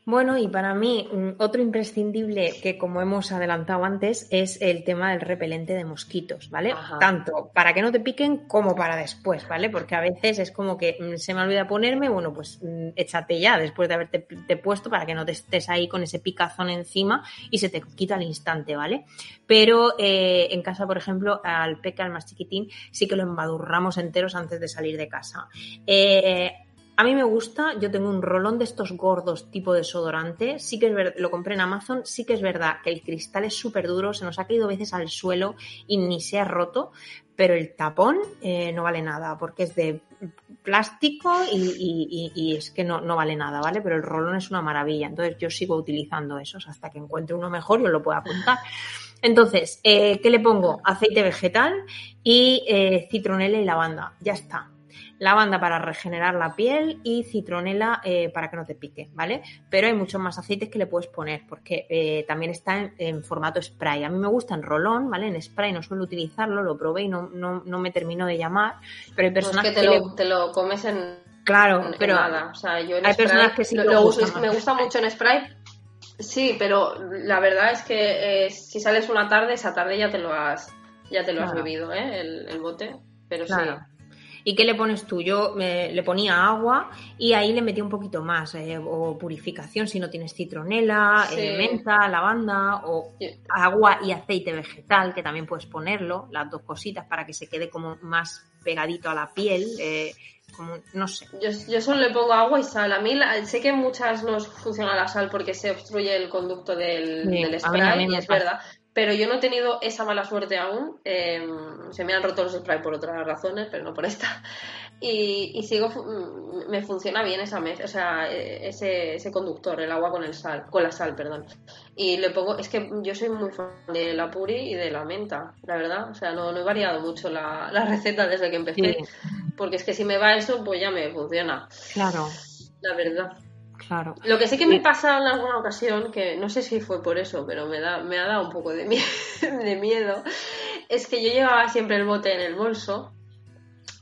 Bueno, y para mí mm, otro imprescindible que como hemos adelantado antes es el tema del repelente de mosquitos, ¿vale? Tanto para que no te piquen como para después, ¿vale? Porque a veces es como que mm, se me olvida ponerme, bueno, pues mm, échate ya después de haberte puesto para que no te estés ahí con ese picazón encima y se te quita al instante, ¿vale? Pero eh, en casa, por ejemplo, al peque, al más chiquitín, sí que lo embadurramos enteros antes de salir de casa. Eh, a mí me gusta, yo tengo un rolón de estos gordos tipo desodorante, sí que es verdad, lo compré en Amazon, sí que es verdad que el cristal es súper duro, se nos ha caído veces al suelo y ni se ha roto, pero el tapón eh, no vale nada porque es de plástico y, es que no, no, vale nada, ¿vale? Pero el rolón es una maravilla, entonces yo sigo utilizando esos hasta que encuentre uno mejor y os lo pueda apuntar. Entonces, eh, ¿qué le pongo? Aceite vegetal y eh, citronela y lavanda, ya está lavanda para regenerar la piel y citronela eh, para que no te pique, ¿vale? Pero hay muchos más aceites que le puedes poner porque eh, también está en, formato spray. A mí me gusta en rolón, ¿vale? En spray no suelo utilizarlo, lo probé y no, no, me terminó de llamar, pero hay personas que, te, lo, te lo comes en... Claro, pero nada. O sea, yo en hay personas que sí lo, uso, me gusta mucho en spray, Sí, pero la verdad es que eh, si sales una tarde, esa tarde ya te lo has, ya te lo has bebido, ¿eh? El, bote. Pero sí. ¿Y qué le pones tú? Yo le ponía agua y ahí le metí un poquito más, eh, o purificación si no tienes citronela, eh, menta, lavanda, o agua y aceite vegetal, que también puedes ponerlo, las dos cositas para que se quede como más pegadito a la piel. Eh, como, no sé. Yo, solo le pongo agua y sal. A mí sé que muchas no funciona la sal porque se obstruye el conducto del, spray, y es verdad pero yo no he tenido esa mala suerte aún. Em, se me han roto los spray por otras razones, pero no por esta. Y, sigo, mm, me funciona bien esa mezcla, o sea, e, ese, ese conductor, el agua con el sal, con la sal, perdón. Y le pongo, es que yo soy muy fan de la puri y de la menta, la verdad. O sea, no, no he variado mucho la, la receta desde que empecé, porque es que si me va eso, pues ya me funciona. Claro. La verdad. Lo que sí que me pasa en alguna ocasión, que no sé si fue por eso, pero me, da, me ha dado un poco de, [LAUGHS] de miedo, es que yo llevaba siempre el bote en el bolso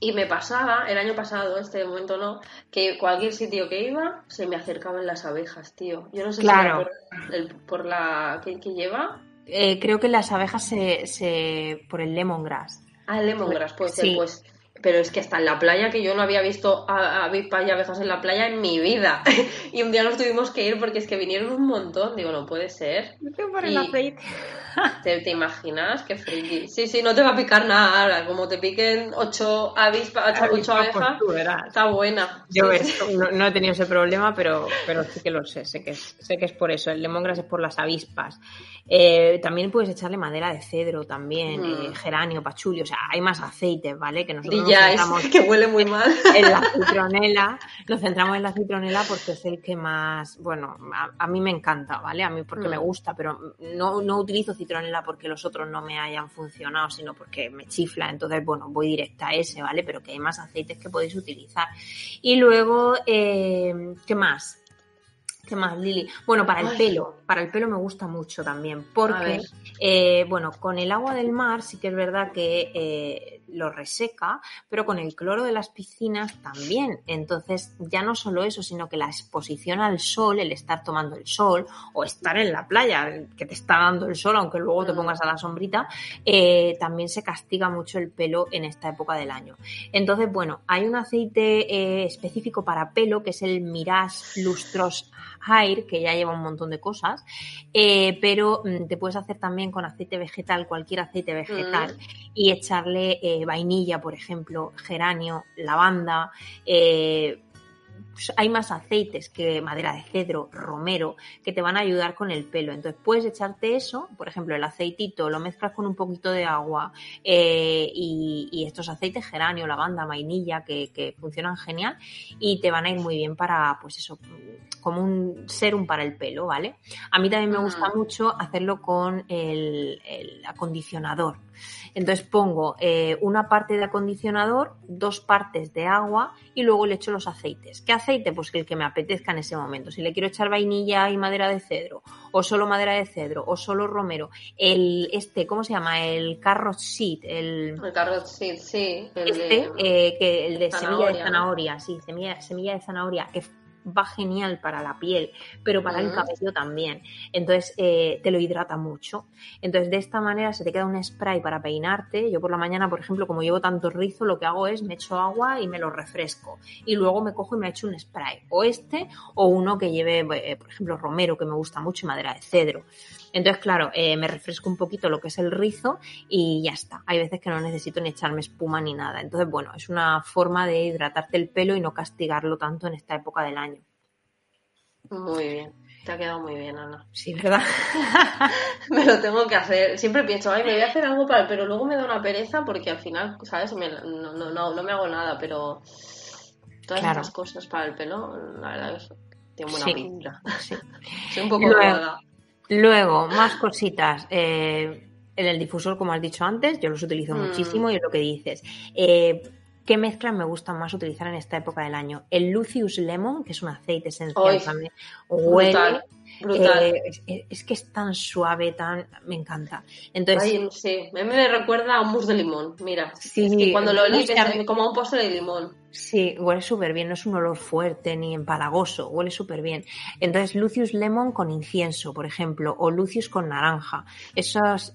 y me pasaba, el año pasado, este momento no, que cualquier sitio que iba se me acercaban las abejas, tío. Yo no sé claro. si por, la que, lleva. Eh, creo que las abejas se, se por el lemongrass. Ah, el lemongrass, puede ser, pues pero es que hasta en la playa, que yo no había visto avispas y abejas en la playa en mi vida. [LAUGHS] y un día nos tuvimos que ir porque es que vinieron un montón. Digo, no puede ser. por el aceite. [LAUGHS] ¿Te, imaginas? Qué friki. Sí, sí, no te va a picar nada ahora. Como te piquen ocho avispas, ocho, abejas, está buena. Yo no, he tenido ese problema, pero, pero sí que lo sé. Sé que, es, sé que es por eso. El lemongrass es por las avispas. Eh, también puedes echarle madera de cedro también, eh, mm. geranio, pachulio. O sea, hay más aceites, ¿vale? Que nosotros ya, es [LAUGHS] que huele muy mal. En la [LAUGHS] citronela, nos centramos en la citronela porque es el que más, bueno, a, mí me encanta, ¿vale? A mí porque me mm. gusta, pero no, no utilizo citronela porque los otros no me hayan funcionado, sino porque me chifla, entonces, bueno, voy directa a ese, ¿vale? Pero que hay más aceites que podéis utilizar. Y luego, eh, ¿qué más? ¿Qué más, Lili? Bueno, para el pelo, para el pelo me gusta mucho también, porque, eh, bueno, con el agua del mar sí que es verdad que eh, lo reseca, pero con el cloro de las piscinas también. Entonces, ya no solo eso, sino que la exposición al sol, el estar tomando el sol o estar en la playa, que te está dando el sol, aunque luego te pongas a la sombrita, eh, también se castiga mucho el pelo en esta época del año. Entonces, bueno, hay un aceite específico para pelo que es el Mirage Lustros Hair, que ya lleva un montón de cosas, eh, pero mm, te puedes hacer también con aceite vegetal, cualquier aceite vegetal, mm. y echarle eh, vainilla, por ejemplo, geranio, lavanda, eh, hay más aceites que madera de cedro, romero, que te van a ayudar con el pelo. Entonces puedes echarte eso, por ejemplo, el aceitito, lo mezclas con un poquito de agua eh, y, estos aceites, geranio, lavanda, vainilla, que, que, funcionan genial y te van a ir muy bien para, pues eso, como un serum para el pelo, ¿vale? A mí también me gusta mucho hacerlo con el, el acondicionador. Entonces pongo eh, una parte de acondicionador, dos partes de agua y luego le echo los aceites. ¿Qué aceite? Pues el que me apetezca en ese momento. Si le quiero echar vainilla y madera de cedro, o solo madera de cedro, o solo romero. El, este, ¿cómo se llama? El carrot seed. El, el carrot seed, sí. El este, de, eh, que el de semilla de zanahoria, sí, semilla, semilla de zanahoria, que va genial para la piel, pero para el cabello también. Entonces eh, te lo hidrata mucho. Entonces de esta manera se te queda un spray para peinarte. Yo por la mañana, por ejemplo, como llevo tanto rizo, lo que hago es me echo agua y me lo refresco. Y luego me cojo y me echo un spray. O este o uno que lleve, eh, por ejemplo, romero, que me gusta mucho, y madera de cedro. Entonces, claro, eh, me refresco un poquito lo que es el rizo y ya está. Hay veces que no necesito ni echarme espuma ni nada. Entonces, bueno, es una forma de hidratarte el pelo y no castigarlo tanto en esta época del año. Muy bien. Te ha quedado muy bien, Ana. Sí, ¿verdad? [LAUGHS] me lo tengo que hacer. Siempre pienso, ay, me voy a hacer algo para pero luego me da una pereza porque al final, ¿sabes? no, no, no, me hago nada, pero todas estas cosas para el pelo, la verdad es que tiene buena pinta. Sí. [LAUGHS] Soy un poco Luego, Luego, más cositas. Eh, en el difusor, como has dicho antes, yo los utilizo mm. muchísimo y es lo que dices. Eh, ¿Qué mezclas me gustan más utilizar en esta época del año? El Lucius Lemon, que es un aceite esencial también. Huele. Brutal. Eh, es, que es tan suave, tan. Me encanta. Entonces. sí, a mí me recuerda a un mousse de limón. Mira. Sí, cuando lo es como un postre de limón. Sí, huele súper bien, no es un olor fuerte ni empalagoso, huele súper bien. Entonces, Lucius Lemon con incienso, por ejemplo, o Lucius con naranja. Esas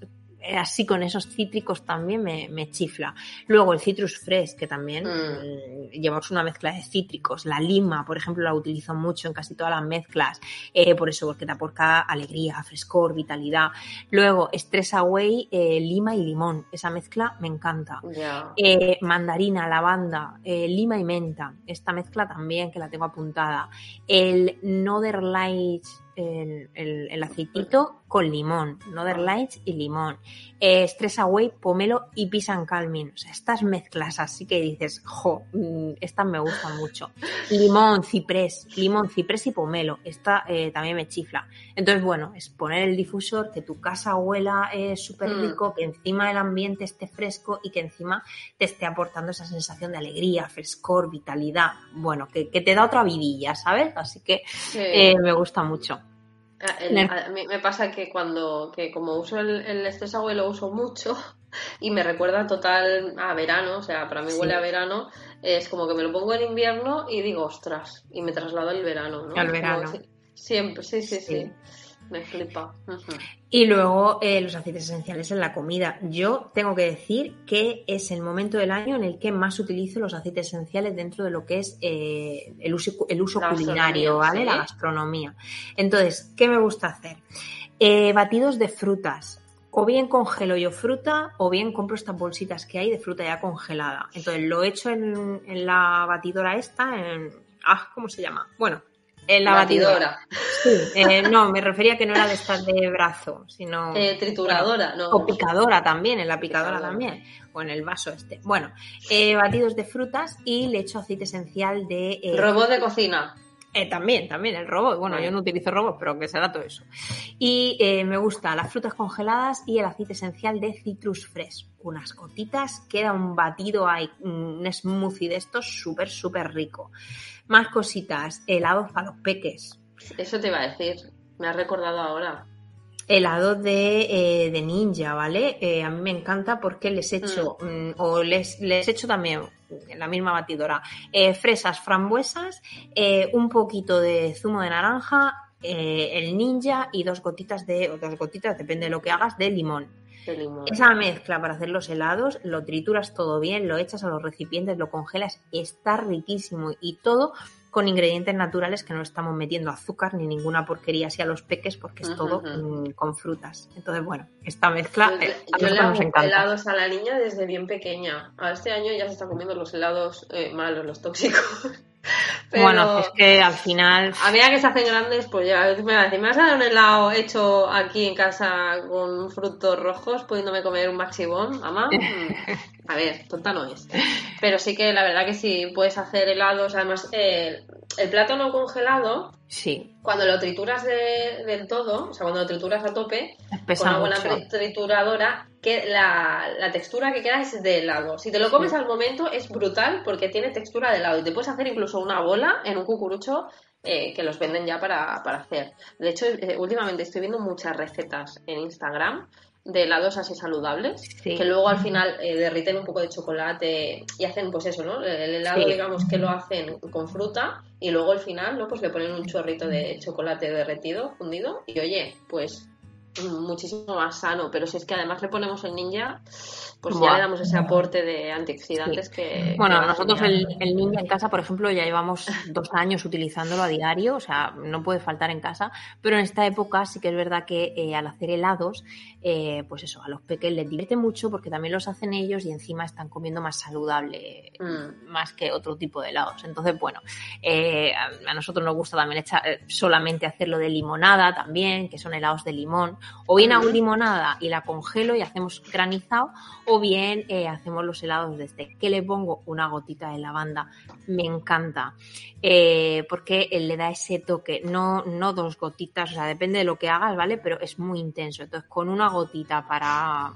así con esos cítricos también me, chifla. Luego el citrus fresh, que también mm. mm. llevamos una mezcla de cítricos. La lima, por ejemplo, la utilizo mucho en casi todas las mezclas, eh, por eso, porque te aporta alegría, frescor, vitalidad. Luego, Stress Away, eh, lima y limón. Esa mezcla me encanta. mandarina, lavanda, lima y menta. Esta mezcla también, que la tengo apuntada. El Northern Lights el, el, aceitito con limón, Northern Lights y limón, eh, Stress Away, pomelo y and Calming. O sea, estas mezclas así que dices, jo, mm, estas me gustan mucho. Limón, ciprés, limón, ciprés y pomelo. Esta eh, también me chifla. Entonces, bueno, es poner el difusor, que tu casa huela eh, súper mm. rico, que encima el ambiente esté fresco y que encima te esté aportando esa sensación de alegría, frescor, vitalidad. Bueno, que, te da otra vidilla, ¿sabes? Así que me gusta mucho. Ah, a mí me pasa que cuando, que como uso el, el Stress lo uso mucho [LAUGHS] y me recuerda total a verano, o sea, para mí huele a verano, es como que me lo pongo en invierno y digo, ostras, y me traslado al verano, ¿no? Al verano. siempre, sí, sí, sí. Me flipa. Y luego eh, los aceites esenciales en la comida. Yo tengo que decir que es el momento del año en el que más utilizo los aceites esenciales dentro de lo que es eh, el uso, el uso culinario, ¿vale? La gastronomía. Entonces, ¿qué me gusta hacer? Eh, batidos de frutas. O bien congelo yo fruta, o bien compro estas bolsitas que hay de fruta ya congelada. Entonces lo echo en, en la batidora esta, en, ah, ¿cómo se llama? Bueno, en la batidora. Sí, eh, no, me refería que no era de estas de brazo, sino. Eh, trituradora, ¿no? O picadora también, en la picadora, también. O en el vaso este. Bueno, eh, batidos de frutas y le echo aceite esencial de. Robot de cocina. También, también, el robot. Bueno, yo no utilizo robot, pero que será todo eso. Y me gusta las frutas congeladas y el aceite esencial de Citrus Fresh. Unas gotitas, queda un batido ahí, un smoothie de estos súper, súper rico. Más cositas, helados para los peques. Eso te iba a decir, me has recordado ahora. Helados de, eh, de ninja, ¿vale? Eh, a mí me encanta porque les echo, mm. Mm, o les, les echo también en la misma batidora, eh, fresas, frambuesas, un poquito de zumo de naranja, el ninja y dos gotitas de, o dos gotitas, depende de lo que hagas, de limón. Esa mezcla para hacer los helados, lo trituras todo bien, lo echas a los recipientes, lo congelas, está riquísimo y todo con ingredientes naturales que no estamos metiendo azúcar ni ninguna porquería así a los peques porque es todo mm, con frutas. Entonces, bueno, esta mezcla eh, yo le hago helados a la niña desde bien pequeña. A este año ya se está comiendo los helados eh, malos, los tóxicos. [LAUGHS] Bueno, es que al final. A medida que se hacen grandes, pues ya. Me va a decir, ¿me vas a dar un helado hecho aquí en casa con frutos rojos, pudiéndome comer un maxibón, mamá? [LAUGHS] A ver, tonta no es. Pero sí que la verdad que sí puedes hacer helados. Además, el plato no congelado. Sí. Cuando lo trituras del todo, o sea, cuando lo trituras a tope, con una buena trituradora, que la, textura que queda es de helado. Si te lo comes al momento es brutal porque tiene textura de helado y te puedes hacer incluso una bola en un cucurucho eh, que los venden ya para, hacer. De hecho, eh, últimamente estoy viendo muchas recetas en Instagram de helados así saludables, que luego al final eh, derriten un poco de chocolate y hacen pues eso, ¿no? El helado, digamos que lo hacen con fruta y luego al final, ¿no? Pues le ponen un chorrito de chocolate derretido, fundido y oye, pues muchísimo más sano, pero si es que además le ponemos el ninja, pues ya le damos ese aporte de antioxidantes que... Bueno, nosotros el, ninja en casa, por ejemplo, ya llevamos dos años utilizándolo a diario, o sea, no puede faltar en casa, pero en esta época sí que es verdad que eh, al hacer helados, eh, pues eso, a los pequeños les divierte mucho porque también los hacen ellos y encima están comiendo más saludable, mm. más que otro tipo de helados. Entonces, bueno, eh, a nosotros nos gusta también echar, solamente hacerlo de limonada también, que son helados de limón, o bien hago limonada y la congelo y hacemos granizado, o bien eh, hacemos los helados de este. Que le pongo una gotita de lavanda, me encanta, eh, porque le da ese toque, no, no dos gotitas, o sea, depende de lo que hagas, ¿vale? Pero es muy intenso. Entonces, con una gotita para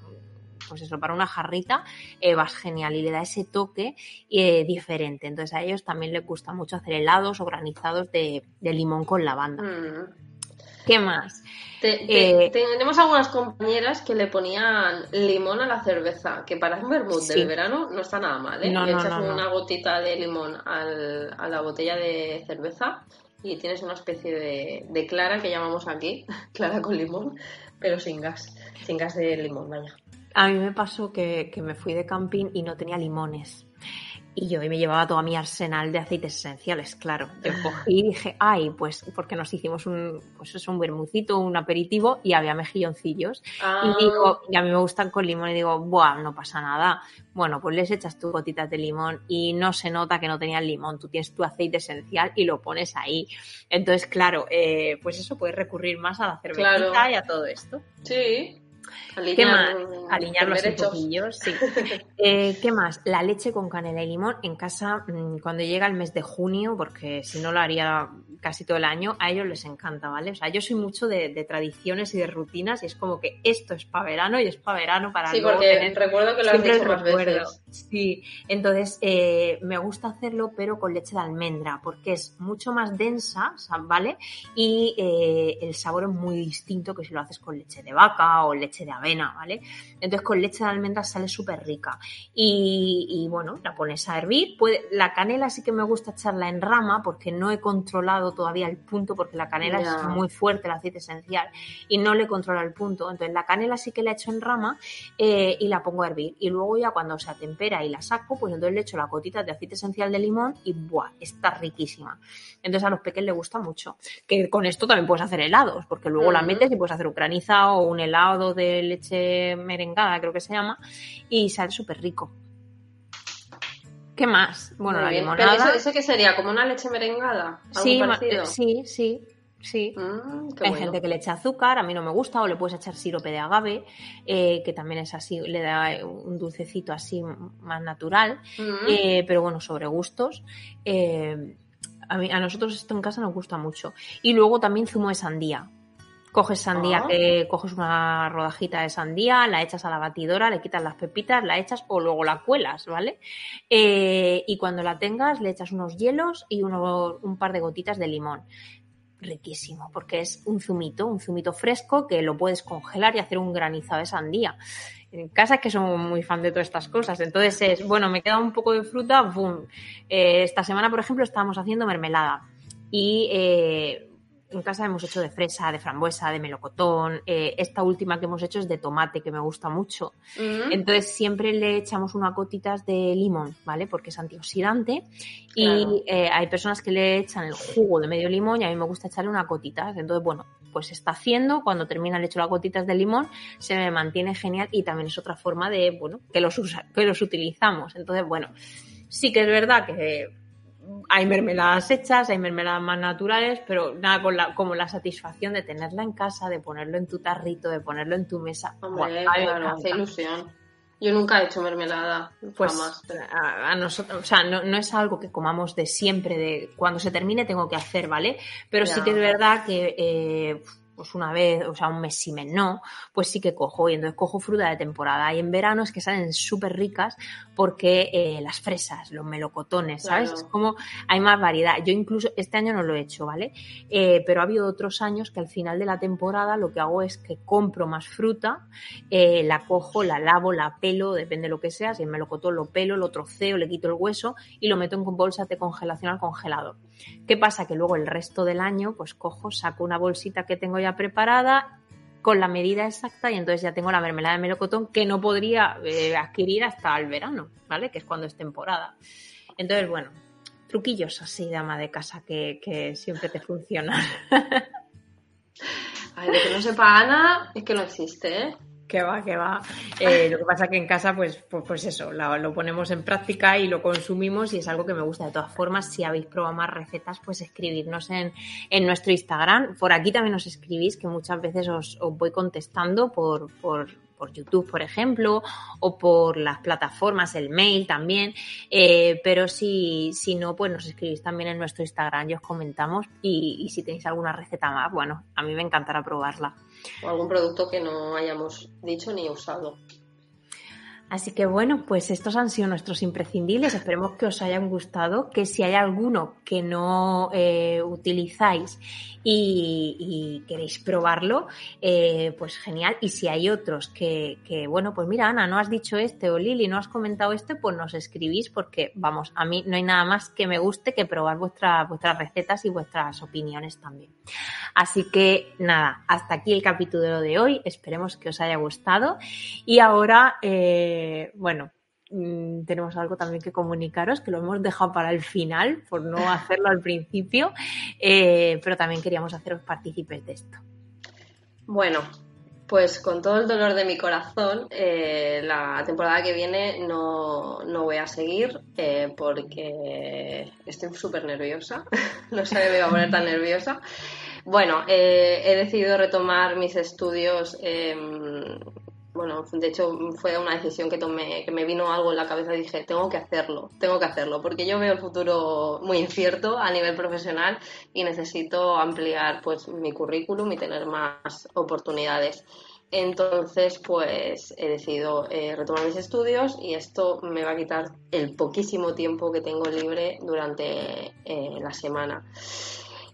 pues eso, para una jarrita, eh, vas genial y le da ese toque diferente. Entonces a ellos también les gusta mucho hacer helados o granizados de, limón con lavanda. Mm. ¿Qué más? Eh, tenemos algunas compañeras que le ponían limón a la cerveza, que para un vermut del verano no está nada mal, ¿eh? le echas una gotita de limón a la botella de cerveza y tienes una especie de, clara que llamamos aquí, [LAUGHS] clara con limón, pero sin gas, sin gas de limón, vaya. A mí me pasó que, que me fui de camping y no tenía limones. Y yo me llevaba todo mi arsenal de aceites esenciales, claro. Yo cogí y dije, ay, pues porque nos hicimos un, pues es un bermucito, un aperitivo y había mejilloncillos. Y ah. digo, y a mí me gustan con limón y digo, buah, no pasa nada. Bueno, pues les echas tus gotitas de limón y no se nota que no tenía limón. Tú tienes tu aceite esencial y lo pones ahí. Entonces, claro, eh, pues eso puedes recurrir más a la cervecita y a todo esto. Sí. ¿Qué más? Alinear los sí. [LAUGHS] Eh, ¿Qué más? La leche con canela y limón en casa mm, cuando llega el mes de junio, porque si no lo haría casi todo el año, a ellos les encanta, ¿vale? O sea, yo soy mucho de, tradiciones y de rutinas y es como que esto es para verano y es para verano para Sí, porque recuerdo que lo has dicho más veces. Sí, entonces eh, me gusta hacerlo pero con leche de almendra porque es mucho más densa, ¿vale? Y eh, el sabor es muy distinto que si lo haces con leche de vaca o leche de avena, ¿vale? Entonces con leche de almendra sale súper rica. Y, bueno, la pones a hervir. Puede, la canela sí que me gusta echarla en rama porque no he controlado todavía el punto porque la canela es muy fuerte, el aceite esencial, y no le controla el punto. Entonces la canela sí que la echo en rama eh, y la pongo a hervir. Y luego ya cuando se y la saco, pues entonces le echo la gotita de aceite esencial de limón y ¡buah! Está riquísima. Entonces a los pequeños les gusta mucho. Que con esto también puedes hacer helados, porque luego la metes y puedes hacer un granizado o un helado de leche merengada, creo que se llama, y sale súper rico. ¿Qué más? Bueno, la limonada. ¿Pero eso, qué sería? ¿Como una leche merengada? Sí, sí, sí. Sí, mm, hay gente que le echa azúcar, a mí no me gusta, o le puedes echar sirope de agave, eh, que también es así, le da un dulcecito así más natural, mm. eh, pero bueno, sobre gustos. Eh, a, mí, a nosotros esto en casa nos gusta mucho. Y luego también zumo de sandía. Coges sandía, ah. coges una rodajita de sandía, la echas a la batidora, le quitas las pepitas, la echas o luego la cuelas, ¿vale? Eh, y cuando la tengas, le echas unos hielos y un par de gotitas de limón. Riquísimo, porque es un zumito, un zumito fresco que lo puedes congelar y hacer un granizado de sandía. En casa es que somos muy fan de todas estas cosas. Entonces es, bueno, me queda un poco de fruta, ¡boom! Eh, esta semana, por ejemplo, estábamos haciendo mermelada. Y eh, en casa hemos hecho de fresa, de frambuesa, de melocotón. Eh, esta última que hemos hecho es de tomate, que me gusta mucho. Mm. Entonces siempre le echamos unas gotitas de limón, ¿vale? Porque es antioxidante. Y eh, hay personas que le echan el jugo de medio limón y a mí me gusta echarle una gotita. Entonces, bueno, pues se está haciendo. Cuando termina le echo las gotitas de limón, se me mantiene genial y también es otra forma de, bueno, que los, que los utilizamos. Entonces, bueno, sí que es verdad que hay mermeladas hechas, hay mermeladas más naturales, pero nada con la, como la satisfacción de tenerla en casa, de ponerlo en tu tarrito, de ponerlo en tu mesa. Hombre, claro, hace ilusión. Yo nunca he hecho mermelada, pues A, nosotros, o sea, no, no, es algo que comamos de siempre, de cuando se termine tengo que hacer, ¿vale? Pero sí que es verdad que eh, pues una vez, o sea, un mes sí, mes no, pues sí que cojo. Y entonces cojo fruta de temporada. Y en verano es que salen súper ricas porque eh, las fresas, los melocotones, ¿sabes? Es como hay más variedad. Yo incluso este año no lo he hecho, ¿vale? Eh, pero ha habido otros años que al final de la temporada lo que hago es que compro más fruta, eh, la cojo, la lavo, la pelo, depende de lo que sea. Si el melocotón lo pelo, lo troceo, le quito el hueso y lo meto en bolsas de congelación al congelador. ¿Qué pasa? Que luego el resto del año, pues cojo, saco una bolsita que tengo ya preparada con la medida exacta y entonces ya tengo la mermelada de melocotón que no podría eh, adquirir hasta el verano, ¿vale? Que es cuando es temporada. Entonces, bueno, truquillos así de ama de casa que, que siempre te funcionan. [LAUGHS] Ay, de que no sepa Ana es que no existe, ¿eh? Que va, que va. Eh, lo que pasa que en casa, pues, pues, pues eso, lo, ponemos en práctica y lo consumimos y es algo que me gusta. De todas formas, si habéis probado más recetas, pues escribirnos en, en nuestro Instagram. Por aquí también os escribís, que muchas veces os, os voy contestando por, por, por YouTube, por ejemplo, o por las plataformas, el mail también. Eh, pero si, si no, pues nos escribís también en nuestro Instagram y os comentamos. Y, y si tenéis alguna receta más, bueno, a mí me encantará probarla o algún producto que no hayamos dicho ni usado. Así que bueno, pues estos han sido nuestros imprescindibles. Esperemos que os hayan gustado, que si hay alguno que no eh, utilizáis y, queréis probarlo, eh, pues genial. Y si hay otros que, bueno, pues mira, Ana, no has dicho este o Lili, no has comentado este, pues nos escribís porque, vamos, a mí no hay nada más que me guste que probar vuestras recetas y vuestras opiniones también. Así que nada, hasta aquí el capítulo de hoy. Esperemos que os haya gustado. Y ahora, eh, bueno, Mm, tenemos algo también que comunicaros, que lo hemos dejado para el final, por no [LAUGHS] hacerlo al principio, eh, pero también queríamos haceros partícipes de esto. Bueno, pues con todo el dolor de mi corazón, eh, la temporada que viene no, voy a seguir eh, porque estoy súper nerviosa. [LAUGHS] no sé me voy a poner tan nerviosa. Bueno, he decidido retomar mis estudios bueno, de hecho fue una decisión que tomé, que me vino algo en la cabeza y dije, tengo que hacerlo, tengo que hacerlo, porque yo veo el futuro muy incierto a nivel profesional y necesito ampliar pues mi currículum y tener más oportunidades. Entonces, pues he decidido eh, retomar mis estudios y esto me va a quitar el poquísimo tiempo que tengo libre durante eh, la semana.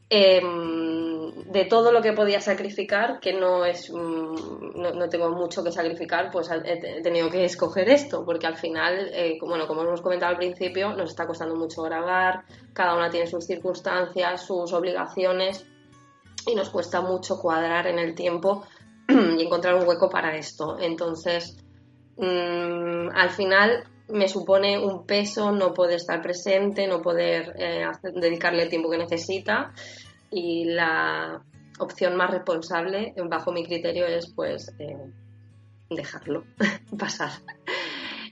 Em, de todo lo que podía sacrificar, que no es mm, no, tengo mucho que sacrificar, pues he tenido que escoger esto, porque al final, eh, bueno, como hemos comentado al principio, nos está costando mucho grabar, cada una tiene sus circunstancias, sus obligaciones, y nos cuesta mucho cuadrar en el tiempo [CLEARS THROAT] y encontrar un hueco para esto. Entonces, mm, al final me supone un peso no poder estar presente, no poder eh, dedicarle el tiempo que necesita y la opción más responsable, bajo mi criterio, es pues eh, dejarlo [LAUGHS] pasar.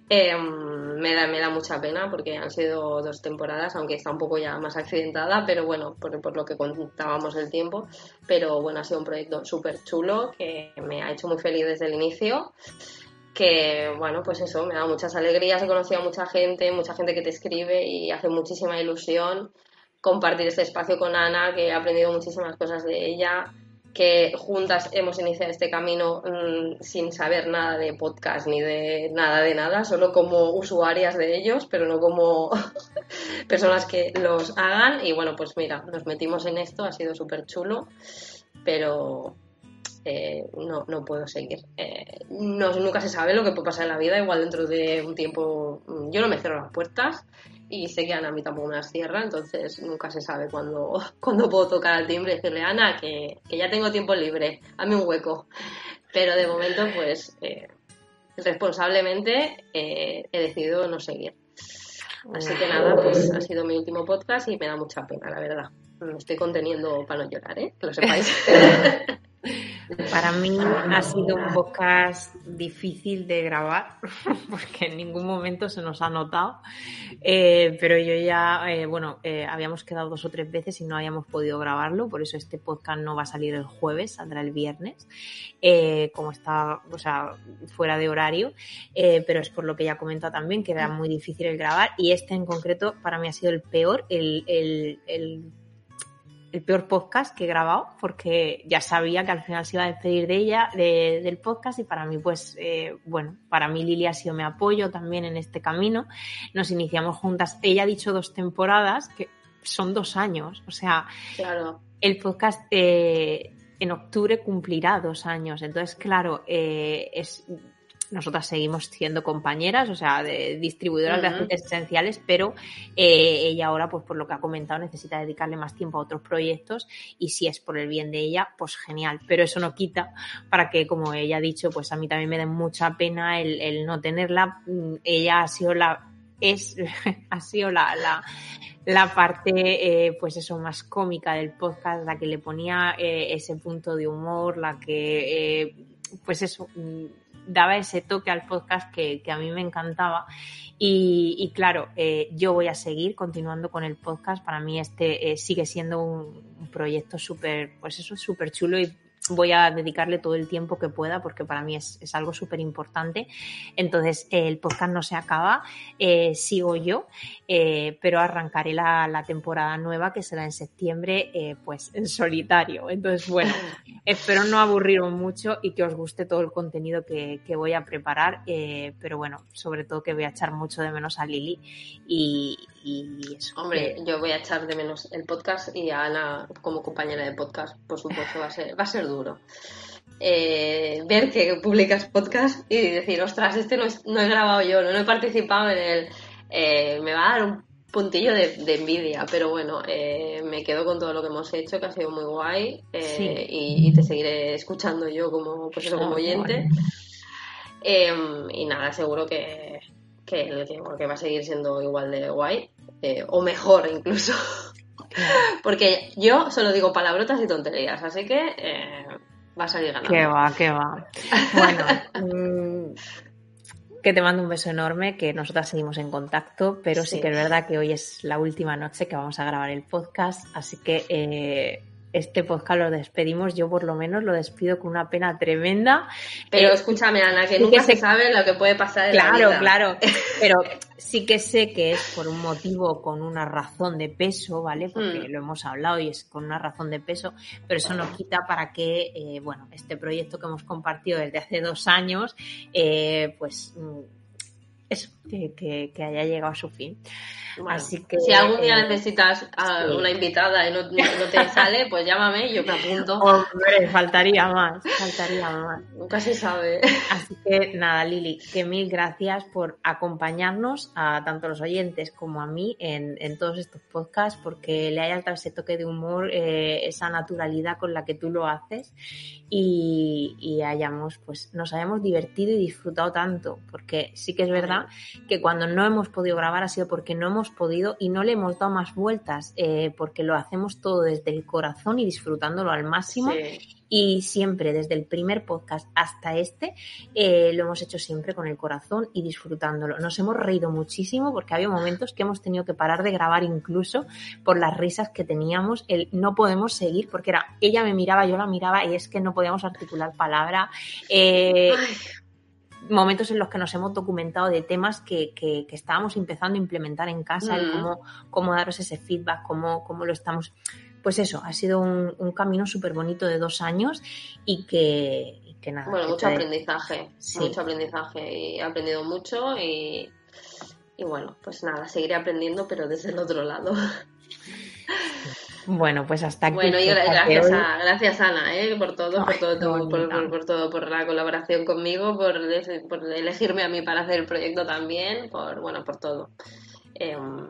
Em, me, da, me da mucha pena porque han sido dos temporadas, aunque está un poco ya más accidentada, pero bueno, por, por lo que contábamos el tiempo. Pero bueno, ha sido un proyecto súper chulo que me ha hecho muy feliz desde el inicio que bueno, pues eso, me da muchas alegrías, he conocido a mucha gente, mucha gente que te escribe y hace muchísima ilusión compartir este espacio con Ana, que he aprendido muchísimas cosas de ella, que juntas hemos iniciado este camino mm, sin saber nada de podcast ni de nada de nada, solo como usuarias de ellos, pero no como [LAUGHS] personas que los hagan. Y bueno, pues mira, nos metimos en esto, ha sido súper chulo, pero eh, no, no puedo seguir. Eh, no, nunca se sabe lo que puede pasar en la vida, igual dentro de un tiempo mm, yo no me cierro las puertas y sé que Ana a mí tampoco me las cierra, entonces nunca se sabe cuándo, [LAUGHS] cuando puedo tocar al timbre y decirle, Ana, que, ya tengo tiempo libre, hazme un hueco. Pero de momento, pues, eh, responsablemente he decidido no seguir. Así que nada, pues ha sido mi último podcast y me da mucha pena, la verdad. Me estoy conteniendo para no llorar, ¿eh? Que lo sepáis. [LAUGHS] Para mí ha sido un podcast difícil de grabar [LAUGHS] porque en ningún momento se nos ha notado, eh, pero yo ya, eh, bueno, eh, habíamos quedado dos o tres veces y no habíamos podido grabarlo, por eso este podcast no va a salir el jueves, saldrá el viernes, como está, o sea, fuera de horario, pero es por lo que ya comentado también que era muy difícil el grabar y este en concreto para mí ha sido el peor, el, el, el el peor podcast que he grabado porque ya sabía que al final se iba a despedir de ella, del podcast y para mí pues, eh, bueno, para mí Lili ha sido mi apoyo también en este camino. Nos iniciamos juntas. Ella ha dicho dos temporadas que son dos años, o sea, claro. el podcast eh, en octubre cumplirá dos años. Entonces, claro, eh, es nosotras seguimos siendo compañeras, o sea, de distribuidoras de aceites esenciales, pero eh, ella ahora, pues por lo que ha comentado, necesita dedicarle más tiempo a otros proyectos y si es por el bien de ella, pues genial. Pero eso no quita para que, como ella ha dicho, pues a mí también me dé mucha pena el, no tenerla. Mm, ella ha sido la es [LAUGHS] ha sido la, la, parte eh, pues eso más cómica del podcast la que le ponía eh, ese punto de humor la que pues eso mm, daba ese toque al podcast que, a mí me encantaba. Y, claro, eh, yo voy a seguir continuando con el podcast. Para mí este eh, sigue siendo un, proyecto súper, pues eso, súper chulo y voy a dedicarle todo el tiempo que pueda porque para mí es, algo súper importante. Entonces, el podcast no se acaba, eh, sigo yo, eh, pero arrancaré la, temporada nueva que será en septiembre, eh, pues en solitario. Entonces, bueno, [LAUGHS] espero no aburriros mucho y que os guste todo el contenido que, voy a preparar, pero bueno, sobre todo que voy a echar mucho de menos a Lili y, eso. Hombre, yo voy a echar de menos el podcast y a Ana como compañera de podcast, por supuesto, va a ser, va a ser duro. Eh, ver que publicas podcast y decir, ostras, este no, no he grabado yo, no, he participado en él, eh, me va a dar un puntillo de, envidia, pero bueno, eh, me quedo con todo lo que hemos hecho, que ha sido muy guay y, te seguiré escuchando yo como, pues como ah, oyente. Em, y nada, seguro que, que, que, va a seguir siendo igual de guay, o mejor incluso. [LAUGHS] Porque yo solo digo palabrotas y tonterías, así que eh, va a salir ganando. Que va, que va. Bueno, mm, que te mando un beso enorme, que nosotras seguimos en contacto, pero sí, que es verdad que hoy es la última noche que vamos a grabar el podcast, así que eh, este podcast lo despedimos, yo por lo menos lo despido con una pena tremenda. Pero eh, escúchame, Ana, que nunca se sabe lo que puede pasar en claro, la vida. Claro, [LAUGHS] pero sí que sé que es por un motivo, con una razón de peso, ¿vale? Porque mm. lo hemos hablado y es con una razón de peso, pero eso no quita para que, eh, bueno, este proyecto que hemos compartido desde hace dos años, eh, pues mm, eso, que, que haya llegado a su fin. Así que, si algún día eh, necesitas a una invitada y no, te sale, pues llámame y yo me apunto. Hombre, faltaría más, faltaría más. Nunca se sabe. Así que nada, Lili, que mil gracias por acompañarnos a tanto los oyentes como a mí en, todos estos podcasts, porque le hayas dado ese toque de humor, eh, esa naturalidad con la que tú lo haces y, y hayamos, pues nos hayamos divertido y disfrutado tanto, porque sí que es verdad que cuando no hemos podido grabar ha sido porque no hemos podido y no le hemos dado más vueltas eh, porque lo hacemos todo desde el corazón y disfrutándolo al máximo. Y siempre, desde el primer podcast hasta este, eh, lo hemos hecho siempre con el corazón y disfrutándolo. Nos hemos reído muchísimo porque había momentos que hemos tenido que parar de grabar incluso por las risas que teníamos. El no podemos seguir porque era ella me miraba, yo la miraba y es que no podíamos articular palabra. Eh, momentos en los que nos hemos documentado de temas que, que, estábamos empezando a implementar en casa, y cómo, cómo daros ese feedback, cómo, cómo lo estamos. Pues eso, ha sido un, camino súper bonito de dos años y que, que nada. Bueno, mucho aprendizaje, mucho aprendizaje y he aprendido mucho y, y bueno, pues nada, seguiré aprendiendo, pero desde el otro lado. [LAUGHS] Bueno, pues hasta aquí. Bueno, y gracias, a, gracias Ana, ¿eh? por todo, por todo, por, todo, por la colaboración conmigo, por, por, elegirme a mí para hacer el proyecto también, por bueno, por todo. Em,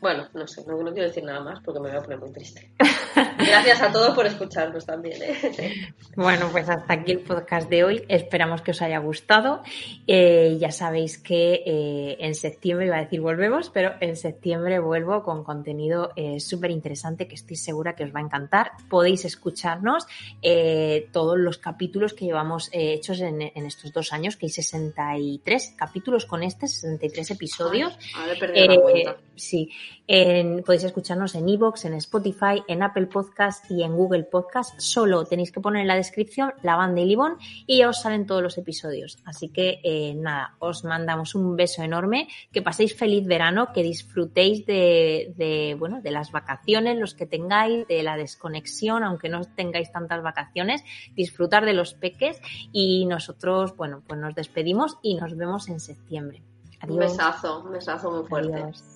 bueno, no sé, no, quiero decir nada más porque me voy a poner muy triste. [LAUGHS] Gracias a todos por escucharnos también. ¿eh? Bueno, pues hasta aquí el podcast de hoy. Esperamos que os haya gustado. Eh, ya sabéis que eh, en septiembre, iba a decir volvemos, pero en septiembre vuelvo con contenido súper interesante que estoy segura que os va a encantar. Podéis escucharnos todos los capítulos que llevamos hechos en, estos dos años, que hay 63 capítulos con este, 63 episodios. Sí, podéis escucharnos en Evox, en Spotify, en Apple Podcast y en Google Podcast. Solo tenéis que poner en la descripción la banda y Libón y ya os salen todos los episodios. Así que eh, nada, os mandamos un beso enorme, que paséis feliz verano, que disfrutéis de, bueno, de las vacaciones, los que tengáis, de la desconexión, aunque no tengáis tantas vacaciones, disfrutar de los peques y nosotros, bueno, pues nos despedimos y nos vemos en septiembre. Adiós. Un besazo, un besazo muy fuerte.